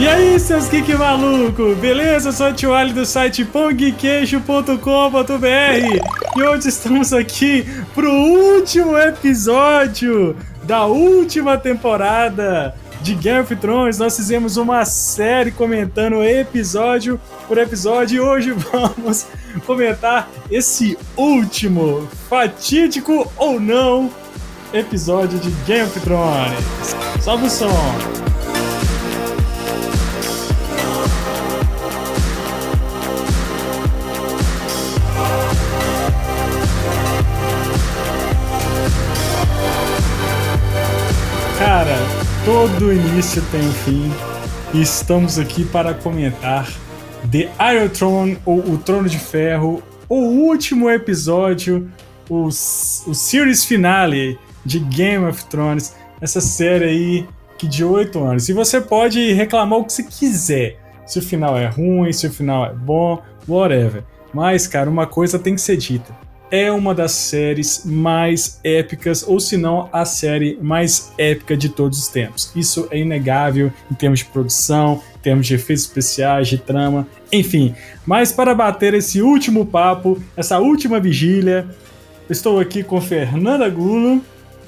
E aí, seus geek maluco, beleza? Eu sou o Tio Ali do site pongqueixo.com.br e hoje estamos aqui pro último episódio da última temporada de Game of Thrones. Nós fizemos uma série comentando episódio por episódio e hoje vamos comentar esse último, fatídico ou não, episódio de Game of Thrones. Sobe o som! Todo início tem um fim e estamos aqui para comentar The Iron Throne, ou O Trono de Ferro, o último episódio, o, o series finale de Game of Thrones, essa série aí que de oito anos. E você pode reclamar o que você quiser, se o final é ruim, se o final é bom, whatever. Mas, cara, uma coisa tem que ser dita é uma das séries mais épicas, ou se não, a série mais épica de todos os tempos. Isso é inegável em termos de produção, em termos de efeitos especiais, de trama, enfim. Mas para bater esse último papo, essa última vigília, estou aqui com Fernanda Gulo.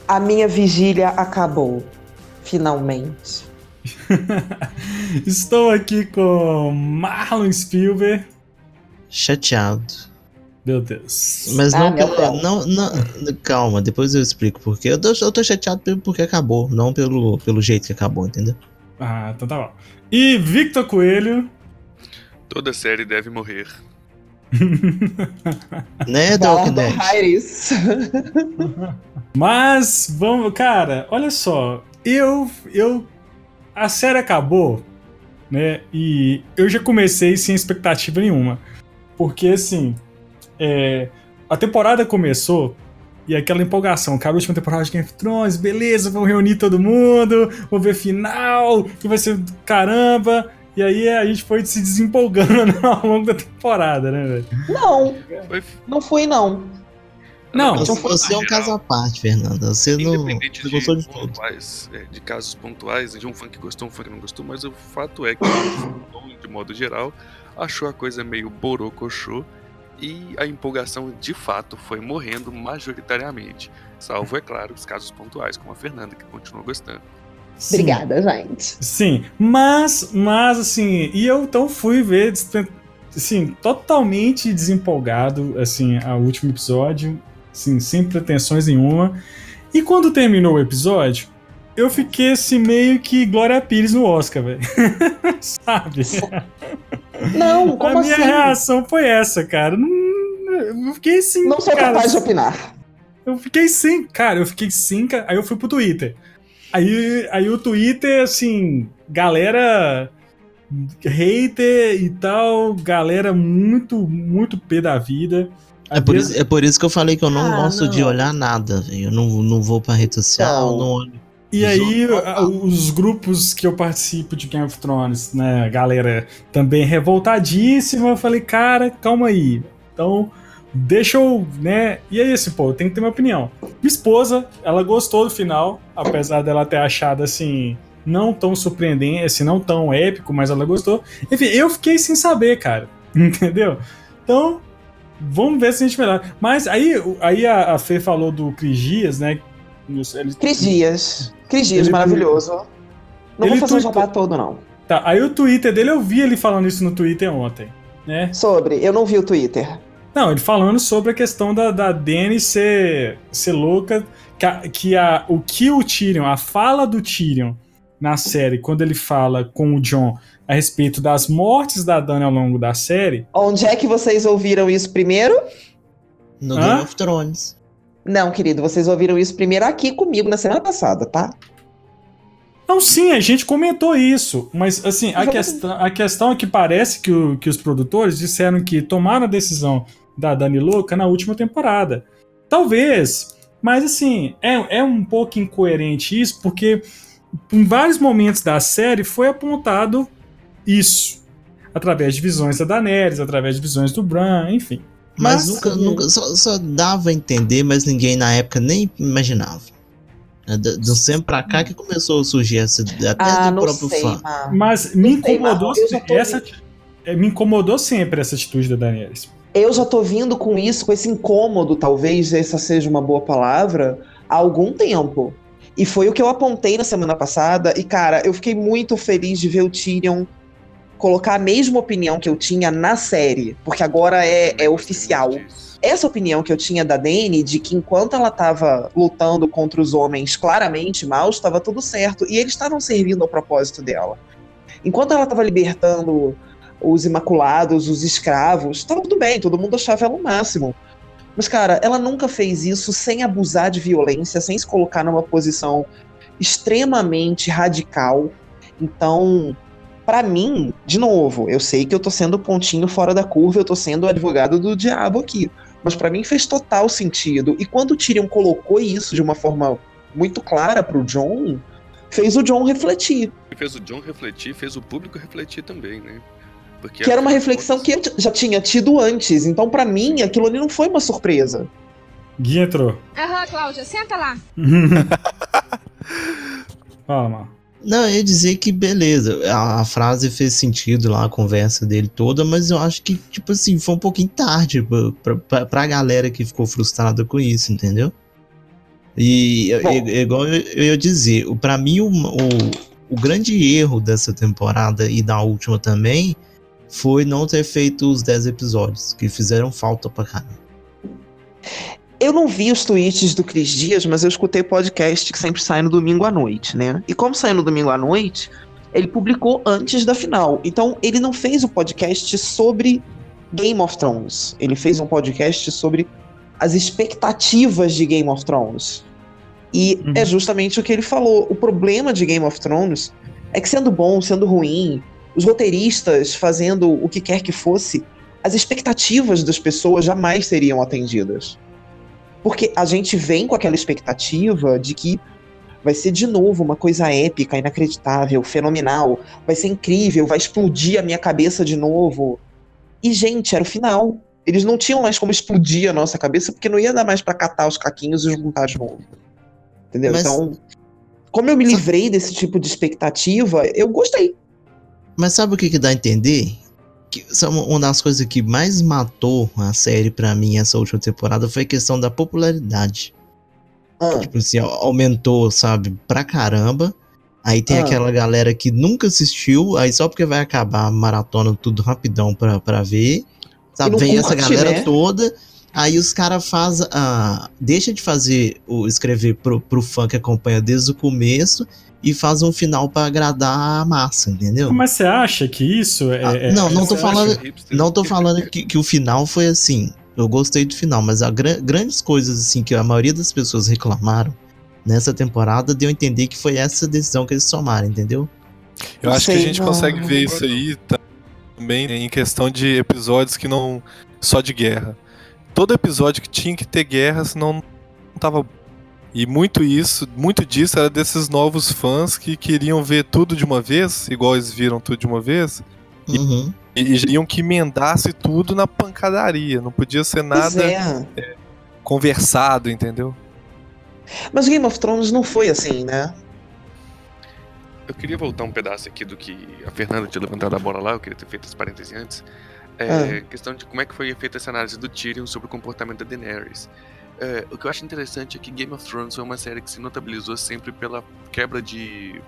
A minha vigília acabou, finalmente. estou aqui com Marlon Spielberg. Chateado. Meu Deus. Mas não, ah, não, não, Calma, depois eu explico porque. Eu tô, eu tô chateado porque acabou, não pelo, pelo jeito que acabou, entendeu? Ah, então tá bom. E Victor Coelho. Toda série deve morrer. né, Dead? Mas, vamos, cara, olha só. Eu, eu. A série acabou, né? E eu já comecei sem expectativa nenhuma. Porque, assim, é, a temporada começou e aquela empolgação, cara, a última temporada de Game of Thrones, beleza, vamos reunir todo mundo, vamos ver final, que vai ser caramba. E aí a gente foi se desempolgando ao longo da temporada, né, velho? Não, não fui, não. Não, você, você é um caso à parte, Fernanda. Você não você gostou de tudo. É, de casos pontuais, de um fã que gostou, um fã que não gostou, mas o fato é que, de modo geral, achou a coisa meio borocochô e a empolgação de fato foi morrendo majoritariamente, salvo, é claro, os casos pontuais, como a Fernanda, que continua gostando. Sim. Obrigada, gente. Sim, mas, mas assim, e eu então fui ver, assim, totalmente desempolgado, assim, ao último episódio, assim, sem pretensões nenhuma. E quando terminou o episódio, eu fiquei assim meio que Glória Pires no Oscar, velho. Sabe? Não, como A minha assim? reação foi essa, cara. Eu fiquei assim. Não sou cara, capaz de opinar. Eu fiquei sem, cara, eu fiquei sem. Aí eu fui pro Twitter. Aí, aí o Twitter, assim, galera hater e tal, galera muito, muito pé da vida. É por, isso, é por isso que eu falei que eu não ah, gosto não. de olhar nada, velho. Eu não, não vou pra rede social, não, não olho. E aí, os grupos que eu participo de Game of Thrones, né, galera também revoltadíssima, eu falei, cara, calma aí. Então, deixa eu, né? E é isso, pô, tem que ter uma opinião. Minha esposa, ela gostou do final, apesar dela ter achado assim, não tão surpreendente, assim, não tão épico, mas ela gostou. Enfim, eu fiquei sem saber, cara. Entendeu? Então, vamos ver se a gente melhora. Mas aí, aí a, a Fê falou do Cris Dias, né? Ele, Cris Dias. Cris Dias, ele, maravilhoso. Não vou fazer o jabá todo, não. Tá, aí o Twitter dele, eu vi ele falando isso no Twitter ontem, né? Sobre, eu não vi o Twitter. Não, ele falando sobre a questão da, da Dany ser, ser louca, que, a, que a, o que o Tyrion, a fala do Tyrion na série, quando ele fala com o John a respeito das mortes da Dany ao longo da série. Onde é que vocês ouviram isso primeiro? No Hã? Game of Thrones. Não, querido, vocês ouviram isso primeiro aqui comigo na semana passada, tá? Não, sim, a gente comentou isso, mas assim, a, questão, a questão é que parece que, o, que os produtores disseram que tomaram a decisão da Dani Louca na última temporada. Talvez, mas assim, é, é um pouco incoerente isso, porque em vários momentos da série foi apontado isso. Através de visões da Daenerys, através de visões do Bran, enfim. Mas, mas nunca, nunca só, só, dava a entender, mas ninguém na época nem imaginava. É do, do sempre pra cá que começou a surgir essa até Ah, do próprio sei, fã. Mar. Mas me sei, incomodou Marlon, tô essa é, me incomodou sempre essa atitude da Daenerys. Eu já tô vindo com isso, com esse incômodo, talvez essa seja uma boa palavra, há algum tempo. E foi o que eu apontei na semana passada. E, cara, eu fiquei muito feliz de ver o Tyrion colocar a mesma opinião que eu tinha na série. Porque agora é, é oficial. Essa opinião que eu tinha da Dany, de que enquanto ela tava lutando contra os homens claramente maus, estava tudo certo. E eles estavam servindo ao propósito dela. Enquanto ela tava libertando os imaculados, os escravos, estava tudo bem, todo mundo achava ela o máximo. Mas, cara, ela nunca fez isso sem abusar de violência, sem se colocar numa posição extremamente radical. Então, pra mim, de novo, eu sei que eu tô sendo pontinho fora da curva, eu tô sendo o advogado do diabo aqui. Mas pra mim fez total sentido. E quando o Tyrion colocou isso de uma forma muito clara pro John, fez o John refletir. Fez o John refletir, fez o público refletir também, né? Porque Que era uma reflexão que eu já tinha tido antes. Então, pra mim, aquilo ali não foi uma surpresa. Gui entrou. Aham, Cláudia, senta lá. Fala, mal. Não, eu ia dizer que beleza, a, a frase fez sentido lá, a conversa dele toda, mas eu acho que, tipo assim, foi um pouquinho tarde pra, pra, pra, galera que ficou frustrada com isso, entendeu? E Bom. igual eu, eu ia dizer, pra mim o, o, o grande erro dessa temporada e da última também foi não ter feito os 10 episódios, que fizeram falta pra caramba. Eu não vi os tweets do Cris Dias, mas eu escutei podcast que sempre sai no domingo à noite, né? E como sai no domingo à noite, ele publicou antes da final. Então, ele não fez o podcast sobre Game of Thrones. Ele fez um podcast sobre as expectativas de Game of Thrones. E Uhum. é justamente o que ele falou. O problema de Game of Thrones é que, sendo bom, sendo ruim, os roteiristas fazendo o que quer que fosse, as expectativas das pessoas jamais seriam atendidas. Porque a gente vem com aquela expectativa de que vai ser de novo uma coisa épica, inacreditável, fenomenal, vai ser incrível, vai explodir a minha cabeça de novo. E, gente, era o final. Eles não tinham mais como explodir a nossa cabeça, porque não ia dar mais pra catar os caquinhos e juntar de novo. Entendeu? Mas- Então, como eu me livrei desse tipo de expectativa, eu gostei. Mas sabe o que, que dá a entender? Que são uma das coisas que mais matou a série pra mim essa última temporada foi a questão da popularidade. Ah, Tipo assim, au- aumentou, sabe, pra caramba. Aí tem Ah. aquela galera que nunca assistiu, aí só porque vai acabar a maratona tudo rapidão pra, pra ver. Sabe, vem essa curte, galera né? toda. Aí os caras fazem. Ah, deixa de fazer o escrever pro, pro fã que acompanha desde o começo e faz um final pra agradar a massa, entendeu? Mas você acha que isso é. Ah, é- não, não tô falando-. Não tô falando que, que o final foi assim. Eu gostei do final, mas a gra- grandes coisas assim que a maioria das pessoas reclamaram nessa temporada deu a entender que foi essa decisão que eles tomaram, entendeu? Eu Não acho que sei, a gente não. consegue ver isso aí também em questão de episódios que não só de guerra. Todo episódio que tinha que ter guerra, senão não tava e muito isso, muito disso era desses novos fãs que queriam ver tudo de uma vez, igual eles viram tudo de uma vez, Uhum. e, e queriam que emendasse tudo na pancadaria, não podia ser nada é. conversado, entendeu? Mas Game of Thrones não foi assim, né? Eu queria voltar um pedaço aqui do que a Fernanda tinha levantado a bola lá, eu queria ter feito esse parêntese antes. É, Questão de como é que foi feita essa análise do Tyrion sobre o comportamento da Daenerys. É, o que eu acho interessante é que Game of Thrones foi uma série que se notabilizou sempre pela quebra de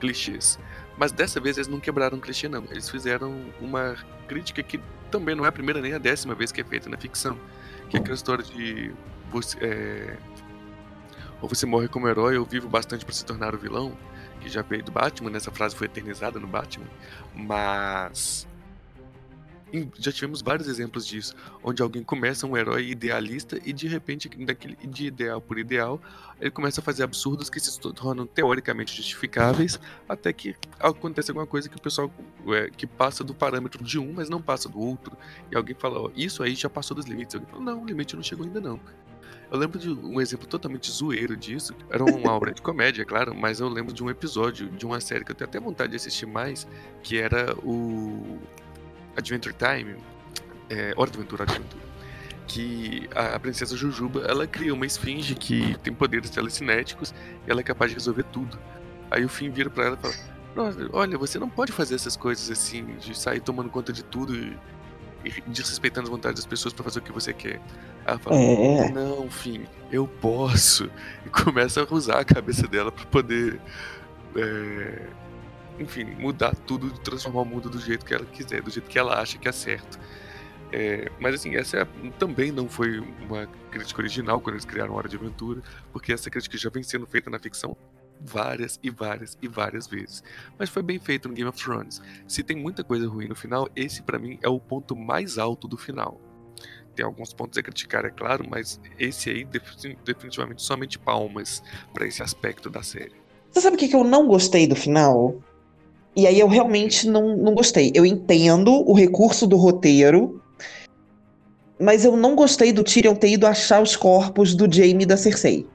clichês. Mas dessa vez eles não quebraram clichê, não. Eles fizeram uma crítica que também não é a primeira nem a décima vez que é feita na ficção. Que é aquela história de. Você, é, ou você morre como herói ou vivo bastante para se tornar o vilão que já veio do Batman, nessa frase foi eternizada no Batman, mas já tivemos vários exemplos disso, onde alguém começa um herói idealista e de repente, daquele, de ideal por ideal, ele começa a fazer absurdos que se tornam teoricamente justificáveis, até que acontece alguma coisa que o pessoal é, que passa do parâmetro de um, mas não passa do outro, e alguém fala, ó, isso aí já passou dos limites. Alguém fala, não, o limite não chegou ainda não. Eu lembro de um exemplo totalmente zoeiro disso. Era uma obra de comédia, claro, mas eu lembro de um episódio de uma série que eu tenho até vontade de assistir mais, que era o Adventure Time. É, Hora de Aventura, Aventura. que a, a princesa Jujuba, ela cria uma esfinge que tem poderes telecinéticos e ela é capaz de resolver tudo. Aí o Finn vira pra ela e fala: "Nossa, olha, você não pode fazer essas coisas assim, de sair tomando conta de tudo e, e desrespeitando as vontades das pessoas pra fazer o que você quer. Ela fala: É. Não, Finn, eu posso. E começa a usar a cabeça dela pra poder. é, enfim, mudar tudo, transformar o mundo do jeito que ela quiser, do jeito que ela acha que é certo. É, mas assim, essa é- também não foi uma crítica original quando eles criaram Hora de Aventura, porque essa crítica já vem sendo feita na ficção várias e várias e várias vezes. Mas foi bem feito no Game of Thrones. Se tem muita coisa ruim no final, esse pra mim é o ponto mais alto do final. Tem alguns pontos a criticar, é claro, mas esse aí defini- definitivamente somente palmas pra esse aspecto da série. Você sabe o que eu não gostei do final? E aí eu realmente não, não gostei. Eu entendo o recurso do roteiro, mas eu não gostei do Tyrion ter ido achar os corpos do Jaime e da Cersei.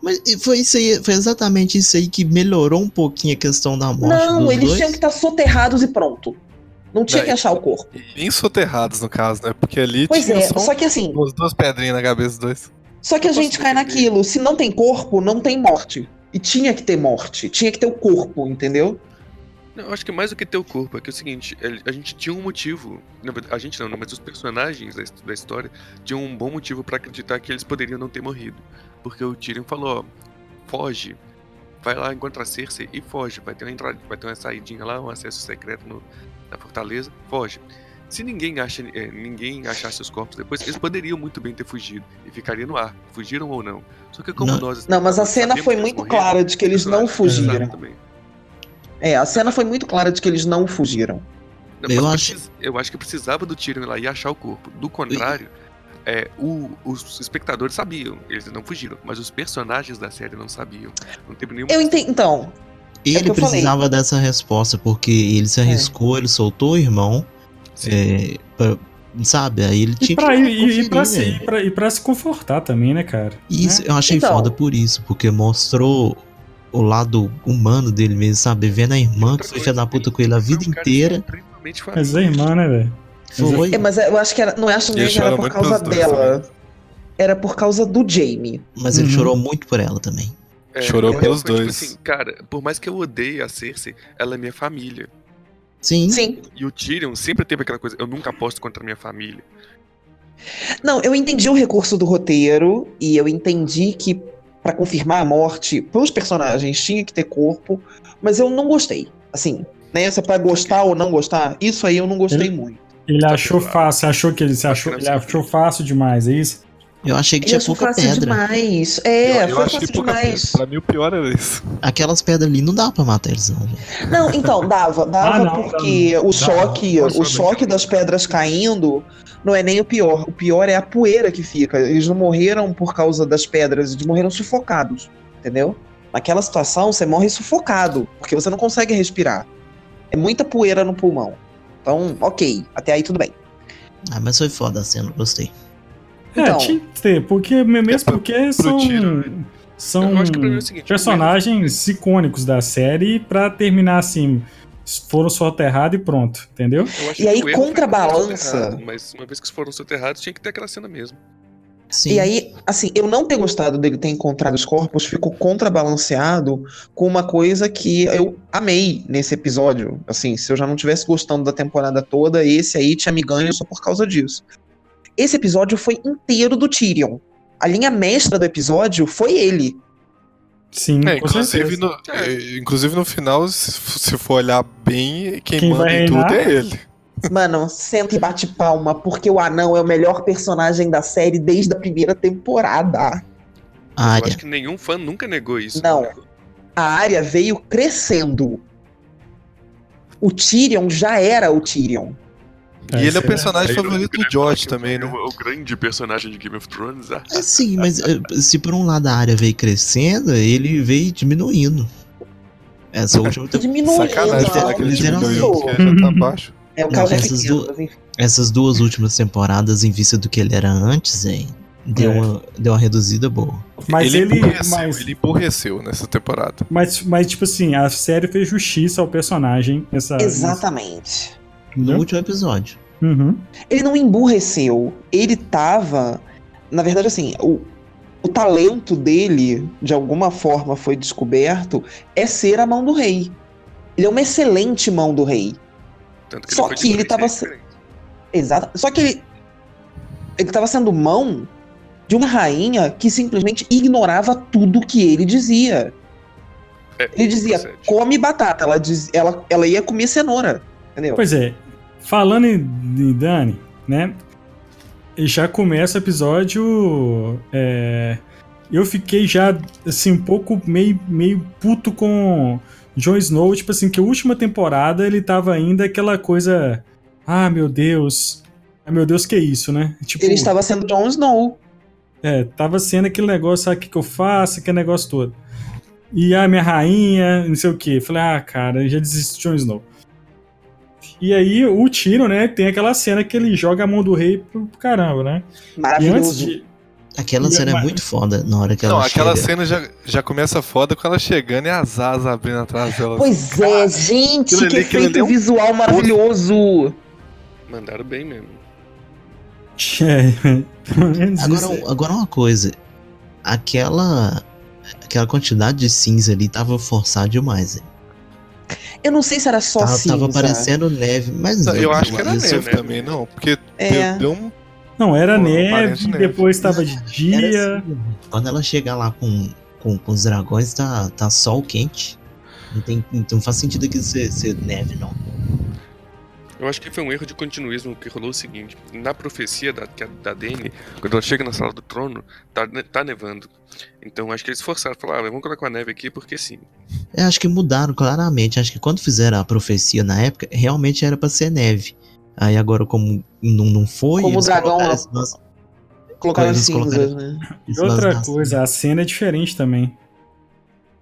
Mas foi isso aí, foi exatamente isso aí que melhorou um pouquinho a questão da morte não, dos eles dois. tinham que estar soterrados e pronto. Não tinha Não, que achar o corpo. E ensoterrados, no caso, né? Porque ali Pois tinha é, só só que assim, umas duas pedrinhas na cabeça dos dois. só que a gente cai entender. naquilo. Se não tem corpo, não tem morte. E tinha que ter morte. Tinha que ter o corpo, entendeu? Não, eu acho que mais do que ter o corpo, é que é o seguinte, ele- a gente tinha um motivo, a gente não, mas os personagens da, his- da história tinham um bom motivo pra acreditar que eles poderiam não ter morrido. Porque o Tyrion falou, ó, foge, vai lá, encontra a Cersei e foge, vai ter uma entrada, vai ter uma saidinha lá, um acesso secreto no- na fortaleza, foge. Se ninguém acha, é, ninguém achasse os corpos depois, eles poderiam muito bem ter fugido e ficaria no ar, fugiram ou não. Só que como Não. nós Não, mas a cena foi muito morreram, clara de que eles não fugiram. também. É, a cena foi muito clara de que eles não fugiram. Não, Eu acho- precis- eu acho que precisava do Tyrion lá e achar o corpo. Do contrário, é, o- os espectadores sabiam, eles não fugiram, mas os personagens da série não sabiam. Não teve nenhum. Eu entendi. Então, É Ele que eu falei. precisava dessa resposta, porque ele se arriscou, ele soltou o irmão, é, pra- sabe? Aí ele E tinha pra, que e, e pra se, velho. e, pra, e pra se confortar também, né, cara? Isso, Né? eu achei Então. foda por isso, porque mostrou o lado humano dele mesmo, sabe? Vendo a irmã que foi filha da puta com ele a vida inteira. Mas é irmã, né, velho? Foi. é, mas eu acho que era, não acho nem que era por causa dela. Era por causa do Jamie. Mas ele Uhum. chorou muito por ela também. É, Chorou eu- pelos foi, tipo dois. assim, cara, por mais que eu odeie a Cersei, ela é minha família. Sim. Sim. E o Tyrion sempre teve aquela coisa, eu nunca aposto contra a minha família. Não, eu entendi o recurso do roteiro e eu entendi que pra confirmar a morte pros personagens tinha que ter corpo, mas eu não gostei. Assim, né? Se é pra gostar ou não gostar, isso aí eu não gostei muito. Ele Tá achou fácil, achou que ele se achou, Acho que ele sei. achou fácil demais, é isso? Eu achei que tinha pouca fácil pedra. demais. É, eu, eu foi achei fácil pouca demais. pedra. Pra mim o pior era isso. Aquelas pedras ali não dá pra matar eles, não, velho. Não, então, dava, dava Ah, não, porque dá- o choque, o choque das pedras caindo não é nem o pior. O pior é a poeira que fica. Eles não morreram por causa das pedras, eles morreram sufocados, entendeu? Naquela situação, você morre sufocado, porque você não consegue respirar. É muita poeira no pulmão. Então, ok, até aí tudo bem. Ah, mas foi foda a cena, gostei. É, Então. tinha que ter, porque, mesmo pro- porque são, tiro, são é o seguinte, personagens icônicos da série pra terminar assim, foram soterrados e pronto, entendeu? E aí contrabalança. Mas uma vez que foram soterrados, tinha que ter aquela cena mesmo. Sim. E aí, assim, eu não ter gostado dele ter encontrado os corpos ficou contrabalanceado com uma coisa que eu amei nesse episódio. Assim, se eu já não tivesse gostando da temporada toda, esse aí tinha me ganho só por causa disso. Esse episódio foi inteiro do Tyrion. A linha mestra do episódio foi ele. Sim, É, inclusive, certeza. no, é, inclusive no final, se, for olhar bem, quem, Quem manda em tudo é ele. Mano, senta e bate palma, porque o anão é o melhor personagem da série desde a primeira temporada. A Eu área. acho que nenhum fã nunca negou isso. Não. A área veio crescendo. O Tyrion já era o Tyrion. E ele é o personagem Aí, favorito eu- do George também, né? O, o grande personagem de Game of Thrones. ah, É, sim, mas eh, se por um lado a área veio crescendo, ele veio diminuindo. Essa última temporada. Diminuindo. Sacanagem não, falar que ele diminuiu, porque já tá baixo. É o caso é essas pequeno, du- mas essas duas últimas temporadas, em vista do que ele era antes, hein, deu, É. uma, deu uma reduzida boa. Mas ele, ele, emburreceu, mas, ele emburreceu nessa temporada. mas, mas, tipo assim, a série fez justiça ao personagem. Essa, Exatamente. No Entendeu? último episódio. Uhum. Ele não emburreceu. Ele tava. Na verdade, assim, o, o talento dele, de alguma forma, foi descoberto, é ser a mão do rei. Ele é uma excelente mão do rei. Tanto que Só ele que ele tava se-. Exato. Só que ele. Ele tava sendo mão de uma rainha que simplesmente ignorava tudo que ele dizia. É, Ele dizia, procede. come batata. Ela, diz, ela, ela ia comer cenoura. Entendeu? Pois é, falando em, em Dani, né? e Já começa o episódio. é, eu fiquei já, assim, um pouco meio, meio puto com Jon Snow. Tipo assim, que a última temporada ele tava ainda aquela coisa. Ah, meu Deus. Ah, meu Deus, que é isso, né? Tipo, Ele estava sendo Jon Snow. É, tava sendo aquele negócio, sabe o que, que eu faço, aquele negócio todo. E a minha rainha, não sei o que. Falei, ah, cara, já desisto de Jon Snow. E aí o Tiro, né, tem aquela cena que ele joga a mão do rei pro, caramba, né? E antes Maravilhoso. de. Aquela cena é muito foda na hora que Não, ela aquela chega. cena já, já começa foda com ela chegando e as asas abrindo atrás dela. Pois é, gente, aquilo que ali- ali efeito é um visual maravilhoso. Mandaram bem mesmo. É. Agora, agora uma coisa. Aquela. Aquela quantidade de cinza ali tava forçada demais. Eu não sei se era só Tava, cinza. tava parecendo neve, mas Não, eu acho que era neve também, não. Porque É. deu, deu um. Não, era Pô, neve, depois tava de Era dia. assim, quando ela chega lá com, com, com os dragões, tá, tá sol quente. Não, tem, não faz sentido aquilo ser, ser neve, não. Eu acho que foi um erro de continuismo que rolou o seguinte: na profecia da, é da Dany, quando ela chega na sala do trono, tá, ne- tá nevando. Então acho que eles forçaram, falaram, ah, vamos colocar a neve aqui porque sim. Eu acho que mudaram claramente. Acho que quando fizeram a profecia na época, realmente era pra ser neve. Aí agora, como não, não foi. Como o dragão colocaram lance- Colocaram Eles cinzas, né? E outra coisa, a cena é diferente também.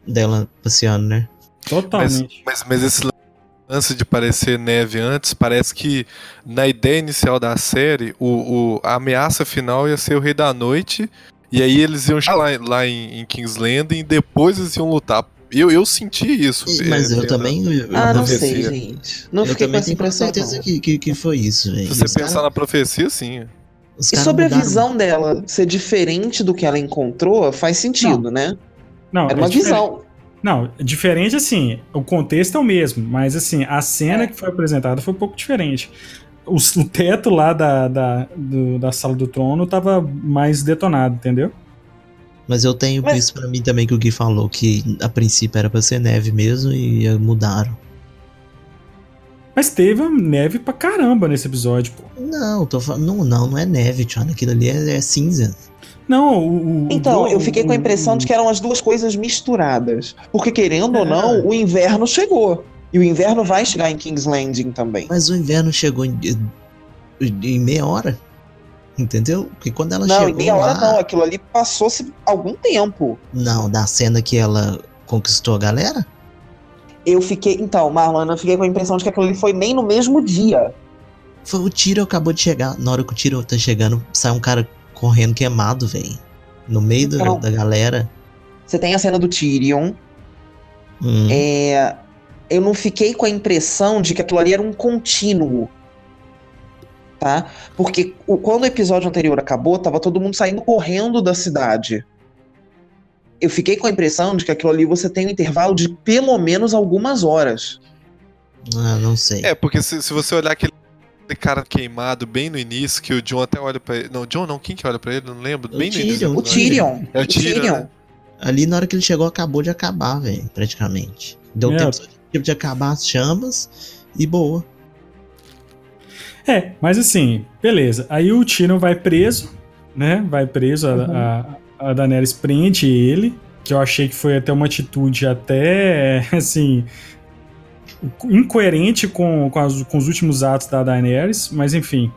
Dela passeando, né? Mas, Totalmente. mas, mas esse lance de parecer neve antes, parece que na ideia inicial da série, o, o- a ameaça final ia ser o Rei da Noite. E aí eles iam chegar lá, lá em, em King's Landing e depois eles iam lutar. Eu, eu senti isso. E- é, Mas eu vendo- também. eu- Ah, não profecia. sei, gente. Não eu fiquei com essa impressão. certeza não. que, que, que foi isso, velho. Se você Os pensar cara- na profecia, sim. os E sobre a visão dela ser diferente do que ela encontrou, faz sentido, né? Não, Era é uma diferente. visão. Não, diferente assim, o contexto é o mesmo, mas assim, a cena É. que foi apresentada foi um pouco diferente. O, o teto lá da, da, do- da sala do trono tava mais detonado, entendeu? Mas eu tenho Mas- isso pra mim também que o Gui falou, que a princípio era pra ser neve mesmo e mudaram. Mas teve neve pra caramba nesse episódio, pô. Não, tô falando. Não, não, não é neve, tio. Aquilo ali é, é cinza. Não, o. o- Então, o- eu fiquei com a o- impressão de que eram as duas coisas misturadas. Porque, querendo ou É. não, o inverno chegou. E o inverno vai chegar em King's Landing também. Mas o inverno chegou em, em meia hora. Entendeu? Porque quando ela não, chegou em meia lá, hora não. Aquilo ali passou-se algum tempo. Não, da cena que ela conquistou a galera? Eu fiquei. Então, Marlon, eu fiquei com a impressão de que aquilo ali foi nem no mesmo dia. Foi o tiro acabou de chegar. Na hora que o tiro tá chegando, sai um cara correndo queimado, velho. No meio do- Então- da galera. Você tem a cena do Tyrion. Hum. É, eu não fiquei com a impressão de que aquilo ali era um contínuo. Tá? Porque o- quando o episódio anterior acabou, tava todo mundo saindo correndo da cidade. Eu fiquei com a impressão de que aquilo ali você tem um intervalo de pelo menos algumas horas. Ah, não sei. É, porque se, se você olhar aquele cara queimado bem no início, que o John até olha pra ele. Não, o John não, quem que olha pra ele? Não lembro. O Bem no Tyrion, início. O. Tyrion. É o Tyrion, né? Ali na hora que ele chegou, acabou de acabar, velho. Praticamente. Deu É. tempo de, de acabar as chamas e boa. É, mas assim, beleza. Aí o Tyrion vai preso, né? Vai preso, a, Uhum. a, a Daenerys prende ele, que eu achei que foi até uma atitude até, assim, incoerente com, com, as- com os últimos atos da Daenerys, mas enfim.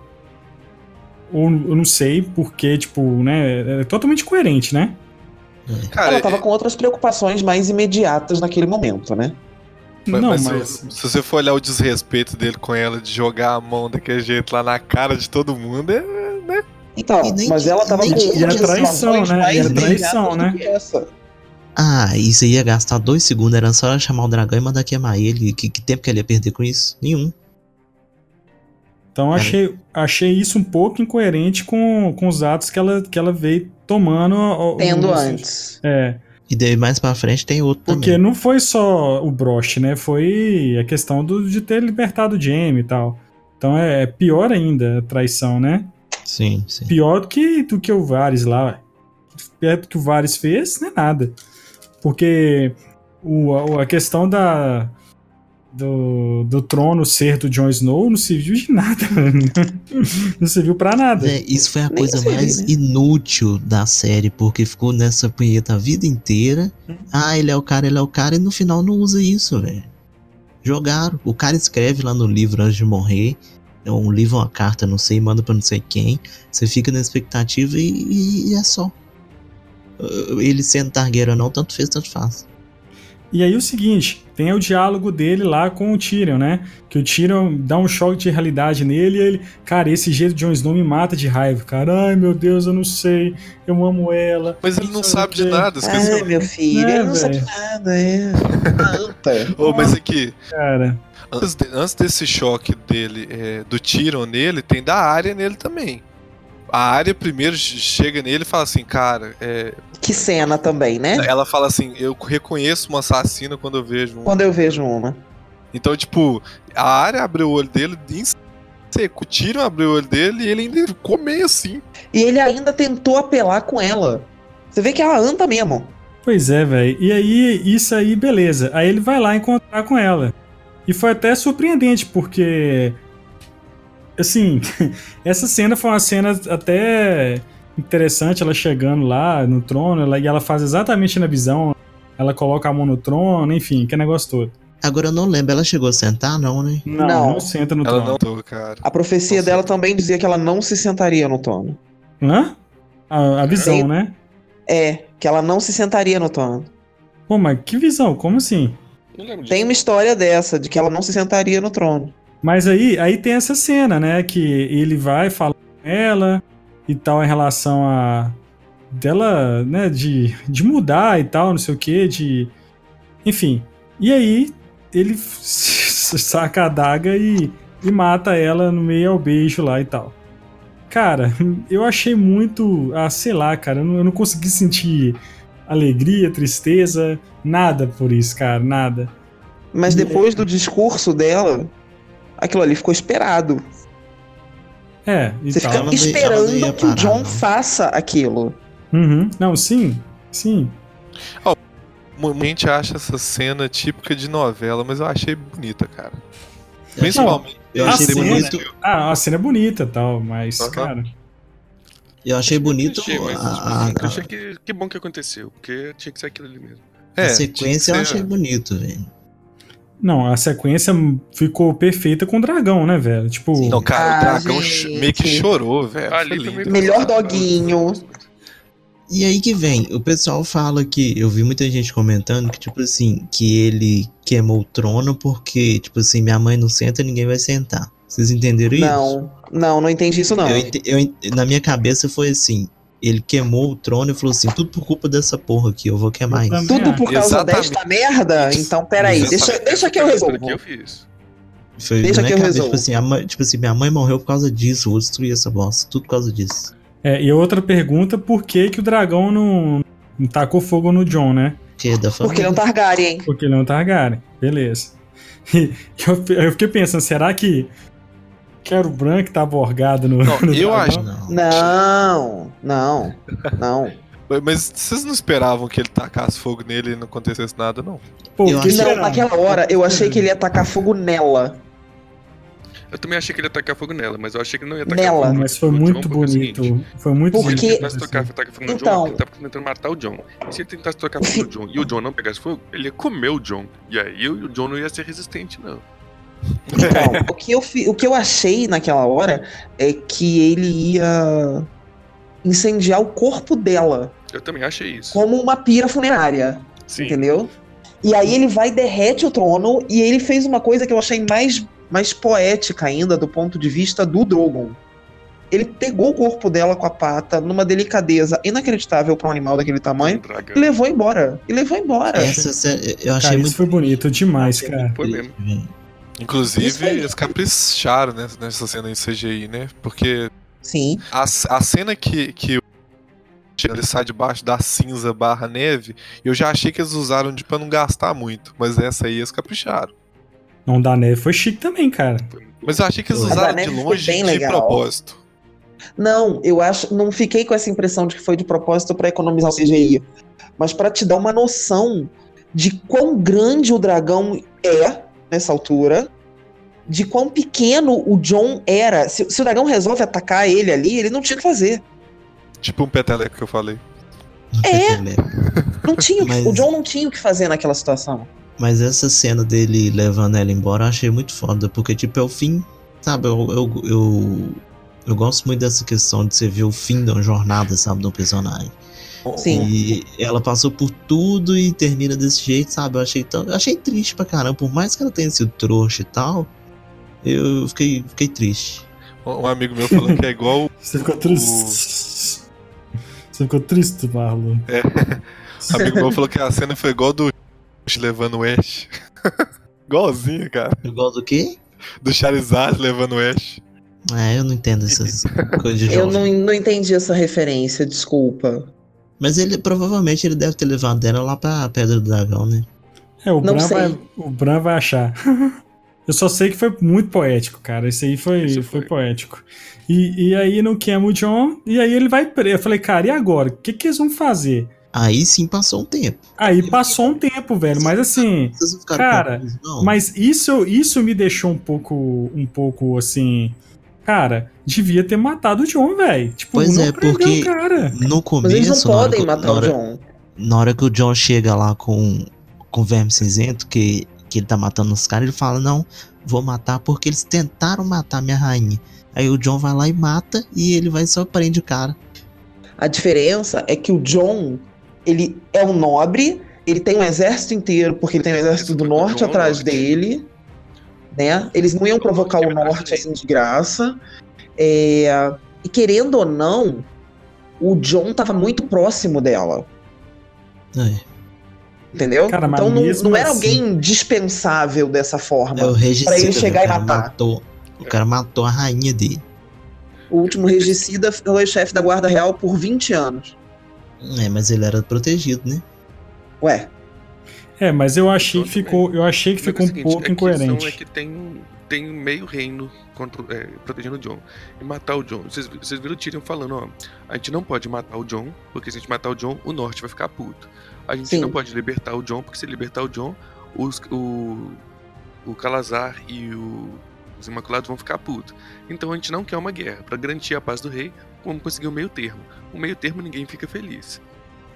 Ou eu não sei porque, tipo, né? É totalmente coerente, né? Cara, Ela tava com outras preocupações mais imediatas naquele momento, né? Mas, não, mas mas. Se, se você for olhar o desrespeito dele com ela, de jogar a mão daquele jeito lá na cara de todo mundo, é. Então, E nem mas ela tava com E outras traição, né? mais E a traição, né? Ah, isso aí ia gastar dois segundos, era só ela chamar o dragão e mandar queimar ele. Que, que tempo que ele ia perder com isso? Nenhum. Então achei, achei isso um pouco incoerente com, com os atos que ela, que ela veio tomando. Tendo antes. É. E daí mais pra frente tem outro Porque também. não foi só o broche, né? Foi a questão do, de ter libertado o Jamie e tal. Então é pior ainda a traição, né? Sim, sim. Pior do que, do que o Varys lá. Perto do que o Varys fez, não é nada. Porque o, a, a questão da, do, do trono ser do Jon Snow não serviu de nada. não serviu pra nada. Véi, isso foi a Nem coisa mais né? inútil da série, porque ficou nessa punheta a vida inteira. Ah, ele é o cara, ele é o cara, e no final não usa isso, velho. Jogaram. O cara escreve lá no livro antes de morrer. é Um livro, uma carta, não sei, manda pra não sei quem. Você fica na expectativa e, e é só. Uh, Ele sendo Targaryen ou não, tanto fez, tanto faz. E aí o seguinte, tem o diálogo dele lá com o Tyrion, né? Que o Tyrion dá um choque de realidade nele e ele, cara, esse jeito de Jon Snow me mata de raiva, cara. Ai, meu Deus, eu não sei, eu amo ela. Mas ele não Sei sabe de nada, esqueceu. Ai, meu filho, É, ele não sabe velho. nada, é. Anta. Ô, mas aqui, Cara, antes, de- antes desse choque dele, é, do Tyrion nele, tem da área nele também. A área primeiro chega nele e fala assim, cara, é, Que cena também, né? ela fala assim, eu reconheço uma assassina quando eu vejo um. Quando eu vejo uma. Então, tipo, a área abriu o olho dele em seco. O Tyrion abriu o olho dele e ele ainda ficou meio assim. E ele ainda tentou apelar com ela. Você vê que ela anda mesmo. pois é, velho. E aí, isso aí, beleza. Aí ele vai lá encontrar com ela. E foi até surpreendente, porque. Assim, essa cena foi uma cena até interessante, ela chegando lá no trono, ela, e ela faz exatamente na visão. Ela coloca a mão no trono, enfim, que negócio todo. Agora eu não lembro, ela chegou a sentar, não, né? Não, Não. não, senta no Ela trono. não tô, cara. A profecia Nossa. dela também dizia que ela não se sentaria no trono. Hã? A, a visão, Sim. né? É, que ela não se sentaria no trono. Pô, mas que visão? Como assim? Não. Tem uma história dessa, de que ela não se sentaria no trono. Mas aí, aí tem essa cena, né? Que ele vai falar com ela e tal em relação a dela, né, de, de mudar e tal, não sei o que, de. Enfim. E aí ele saca a adaga e, e mata ela no meio ao beijo lá e tal. Cara, eu achei muito. Ah, sei lá, cara, eu não, eu não consegui sentir alegria, tristeza, nada por isso, cara, nada. Mas depois do discurso dela, aquilo ali ficou esperado. É, e Você fica esperando que o John faça aquilo. Uhum. Não, sim, sim. Muita gente acha essa cena típica de novela, mas eu achei bonita, cara. Eu achei- Principalmente. Eu A achei cena- bonito. Ah, a cena é bonita e tal, mas, Aham. cara. Eu achei bonito Achei, a, a- a- achei que, que bom que aconteceu, porque tinha que ser aquilo ali mesmo. a É, que sequência eu achei bonito, velho. Não, a sequência ficou perfeita com o dragão, né, velho? Tipo, Sim. Não, cara, Ah, o dragão gente. meio que chorou, velho. Melhor doguinho. E aí que vem, o pessoal fala que, eu vi muita gente comentando que, tipo assim, que ele queimou o trono porque, tipo assim, minha mãe não senta, ninguém vai sentar. Vocês entenderam isso? Não, não, não entendi isso não. Eu, eu na minha cabeça foi assim, ele queimou o trono e falou assim, tudo por culpa dessa porra aqui, eu vou queimar isso. Tudo por causa Exatamente. desta merda? Então, peraí, deixa, Exatamente. deixa que eu Essa resolvo. que eu fiz. Foi Deixa que eu cabeça, resolvo. tipo assim, a mãe, tipo assim, minha mãe morreu por causa disso, vou destruir essa bosta, tudo por causa disso. É, e outra pergunta, por que, que o dragão não, não tacou fogo no John, né? Que é da família. Porque ele é um Targaryen. Porque ele é um Targaryen. Beleza. E eu, eu fiquei pensando, será que, que era o Bran que tava orgado no, Não, no eu dragão? acho- Não. Não, não, não. Mas- vocês não esperavam que ele tacasse fogo nele e não acontecesse nada, não? Pô, Eu Não, naquela hora eu achei que ele ia tacar fogo nela. Eu também achei que ele ia tacar fogo nela, mas eu achei que ele não ia tacar Nela. fogo Mas foi John, muito o bonito. seguinte, Foi muito Porque- Se ele bonito. tentasse tocar, tacar fogo no Então- John, ele tava tentando matar o John. E se ele tentasse tocar fogo no John e o John não pegasse fogo, ele ia comer o John. E aí o John não ia ser resistente, não. Então, o que, eu, fi- o que eu achei naquela hora é que ele ia incendiar o corpo dela Eu também achei isso. como uma pira funerária, Sim. entendeu? E aí ele vai e derrete o trono e ele fez uma coisa que eu achei mais, mais poética ainda do ponto de vista do Drogon. Ele pegou o corpo dela com a pata numa delicadeza inacreditável para um animal daquele tamanho Um e levou embora. E levou embora. Essa, eu achei Cara, muito isso foi bonito demais, cara. Foi mesmo. Inclusive, eles capricharam né, nessa cena em CGI, né? Porque Sim. a, a cena que, que o- ele sai debaixo da cinza barra neve, eu já achei que eles usaram de pra não gastar muito. Mas essa aí eles capricharam. Não da neve foi chique também, cara. Mas eu achei que eles usaram de longe bem de legal. propósito. Não, eu acho, não fiquei com essa impressão de que foi de propósito pra economizar o CGI, mas pra te dar uma noção de quão grande o dragão é nessa altura, de quão pequeno o John era. Se, se o dragão resolve atacar ele ali, ele não tinha o que fazer. Tipo um peteleco que eu falei. É. Não tinha, Mas- o John não tinha o que fazer naquela situação. Mas essa cena dele levando ela embora eu achei muito foda, porque, tipo, é o fim. Sabe, eu, eu, eu, eu gosto muito dessa questão de você ver o fim de uma jornada, sabe, do personagem. Sim. E ela passou por tudo e termina desse jeito, sabe? Eu achei tão. Eu achei triste pra caramba. Por mais que ela tenha sido trouxa e tal, eu fiquei, fiquei triste. Um amigo meu falou que é igual. Você ficou triste. Você ficou triste, Marlon. Um amigo meu falou que a cena foi igual do levando o Ash. Igualzinho, cara. Igual do quê? Do Charizard levando o Ash. É, eu não entendo essas coisas de Eu jovem. não, não entendi essa referência, desculpa. Mas ele provavelmente ele deve ter levado ela lá pra Pedra do Dragão, né? É, o Não Bran, sei. vai, o Bran vai achar. Eu só sei que foi muito poético, cara. Esse aí foi, Isso foi. foi. poético. E, e aí não queima o John, e aí ele vai preso. Eu falei, cara, e agora? O que, que eles vão fazer? Aí sim passou um tempo. Aí passou um tempo, velho, mas assim. Cara? Mas isso, isso me deixou um pouco, um pouco assim. Cara, devia ter matado o John, velho. Tipo, Pois não é, porque- o cara. no começo, Mas eles não hora podem que- matar na o hora- John. na hora que o John chega lá com, com o verme cinzento, que, que ele tá matando os caras, ele fala: Não, vou matar porque eles tentaram matar minha rainha. Aí o John vai lá e mata e ele vai e só prende o cara. A diferença é que o John, ele é um nobre, ele tem um exército inteiro, porque ele tem o exército do norte John é atrás norte. dele, né? Eles não iam provocar o norte assim de graça. É, E querendo ou não, o John tava muito próximo dela, É, entendeu? Cara, mas então não, mesmo não era assim- alguém dispensável dessa forma. é o regicida. Pra ele chegar o e matar. Matou, o cara matou a rainha dele. O último regicida foi chefe da Guarda Real por 20 anos. É, mas ele era protegido, né? Ué, É, mas eu achei que ficou, eu achei que O ficou um seguinte, pouco a questão incoerente. é que tem, tem meio reino contra, é, protegendo o John. E matar o John. Vocês, vocês viram o Tyrion falando, ó. A gente não pode matar o John, porque se a gente matar o John, o norte vai ficar puto. A gente Sim. não pode libertar o John, porque se libertar o John, os, o, o Calazar e o, os Imaculados vão ficar putos. Então a gente não quer uma guerra. Pra garantir a paz do rei, vamos conseguir um meio termo. O meio termo ninguém fica feliz.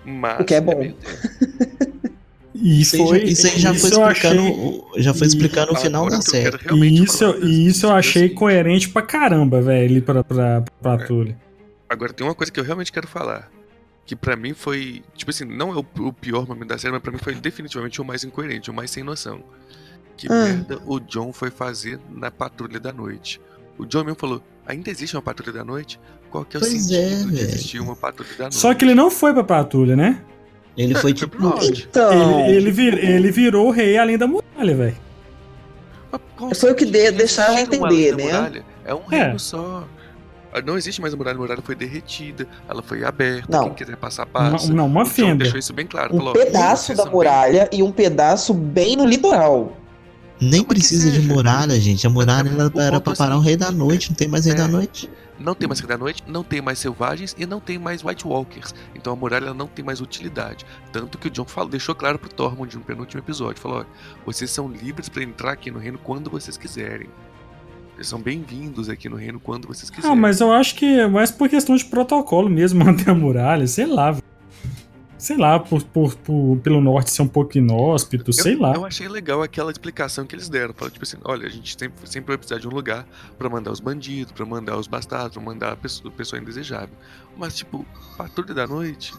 Mas O que é bom. meio termo. E Isso aí, foi, já, isso aí já foi isso eu explicando, achei- o- já foi e- explicando o final Agora da eu série. E isso, falar e isso eu desse achei seguinte. coerente pra caramba, velho, ali pra, pra, pra patrulha. Agora tem uma coisa que eu realmente quero falar. Que pra mim foi. Tipo assim, não é o, o pior momento da série, mas pra mim foi definitivamente o mais incoerente, o mais sem noção. Que Ah. merda o John foi fazer na patrulha da noite. O John mesmo falou: ainda existe uma patrulha da noite? Qual que é o Pois sentido é, de velho. existir uma patrulha da noite? Só que ele não foi pra patrulha, né? Ele foi Foi tipo. então. Ele, ele, vir- ele virou o rei além da muralha, velho. Foi o que de- de deixaram entender, né? muralha? É um É. reino só. Ah, Não existe mais a muralha, a muralha foi derretida, ela foi aberta, Não. quem quiser passar, Uma, passa. não, uma O John fenda. deixou isso bem claro. Um falou, pedaço da são bem- muralha e um pedaço bem no litoral. Nem Não, precisa de muralha, gente. A muralha Mas era, pra é o parar o rei da noite, não tem mais rei é. da noite. Não tem mais Rei da Noite, não tem mais selvagens e não tem mais White Walkers. Então a muralha ela não tem mais utilidade. Tanto que o John falou, deixou claro pro Tormund no penúltimo episódio. Falou, olha, vocês são livres pra entrar aqui no reino quando vocês quiserem. Vocês são bem-vindos aqui no reino quando vocês quiserem. Ah, mas eu acho que é mais por questão de protocolo mesmo, manter a muralha, sei lá. Sei lá, por, por, por- pelo norte ser um pouco inóspito, Eu- sei lá. Eu achei legal aquela explicação que eles deram. Falaram, tipo assim, olha, a gente sempre, sempre vai precisar de um lugar pra mandar os bandidos, pra mandar os bastardos, pra mandar a pessoa, pessoa indesejável. Mas, tipo, patrulha da noite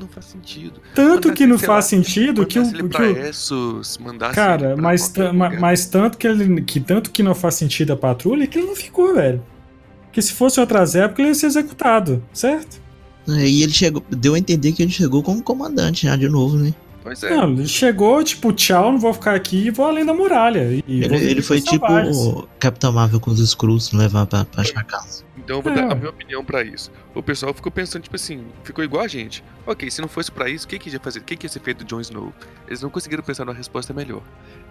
não faz sentido. Tanto que não faz lá, sentido que o. Que o- Essos, Cara, mas, mas tanto que ele. Que tanto que não faz sentido a patrulha que ele não ficou, velho. Porque se fosse outras épocas, ele ia ser executado, certo? É, E ele chegou, deu a entender que ele chegou como comandante já de novo, né? Pois é. Não, ele chegou, tipo, tchau, não vou ficar aqui e vou além da muralha. E Ele, ele foi tipo o Capitão Marvel com os Skrulls levar pra, pra casa. Então eu vou É. dar a minha opinião pra isso. O pessoal ficou pensando, tipo assim, ficou igual a gente. Ok, se não fosse pra isso, o que, que ia fazer? O que, que ia ser feito do Jon Snow? Eles não conseguiram pensar numa resposta melhor.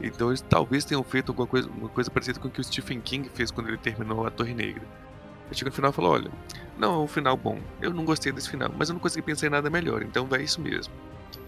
Então eles talvez tenham feito alguma coisa, uma coisa parecida com o que o Stephen King fez quando ele terminou a Torre Negra. Ele chegou no final e falou, olha, não é um final bom. Eu não gostei desse final, mas eu não consegui pensar em nada melhor, então é isso mesmo.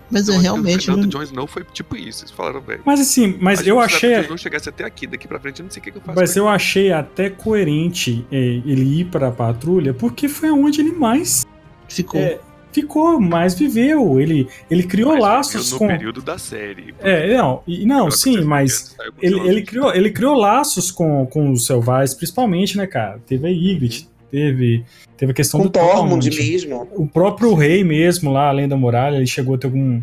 Mas é que realmente. O final não- foi tipo isso. Eles falaram, velho. Mas assim, mas a gente eu achei. que o Jon Snow chegasse até aqui, daqui pra frente eu não sei o que, que eu faço. Mas eu achei até coerente é, ele ir pra patrulha, porque foi onde ele mais Ficou. É, ficou, mais viveu. Ele, ele criou Mas laços no com. período da série. É, não, e, não, sim, mas ele, ele, criou, ele criou laços com, com os selvagens, principalmente, né, cara? Teve a Ygritte, teve, teve a questão Com do Tormund Tormund. mesmo. O próprio rei mesmo, lá, além da muralha, ele chegou a ter algum.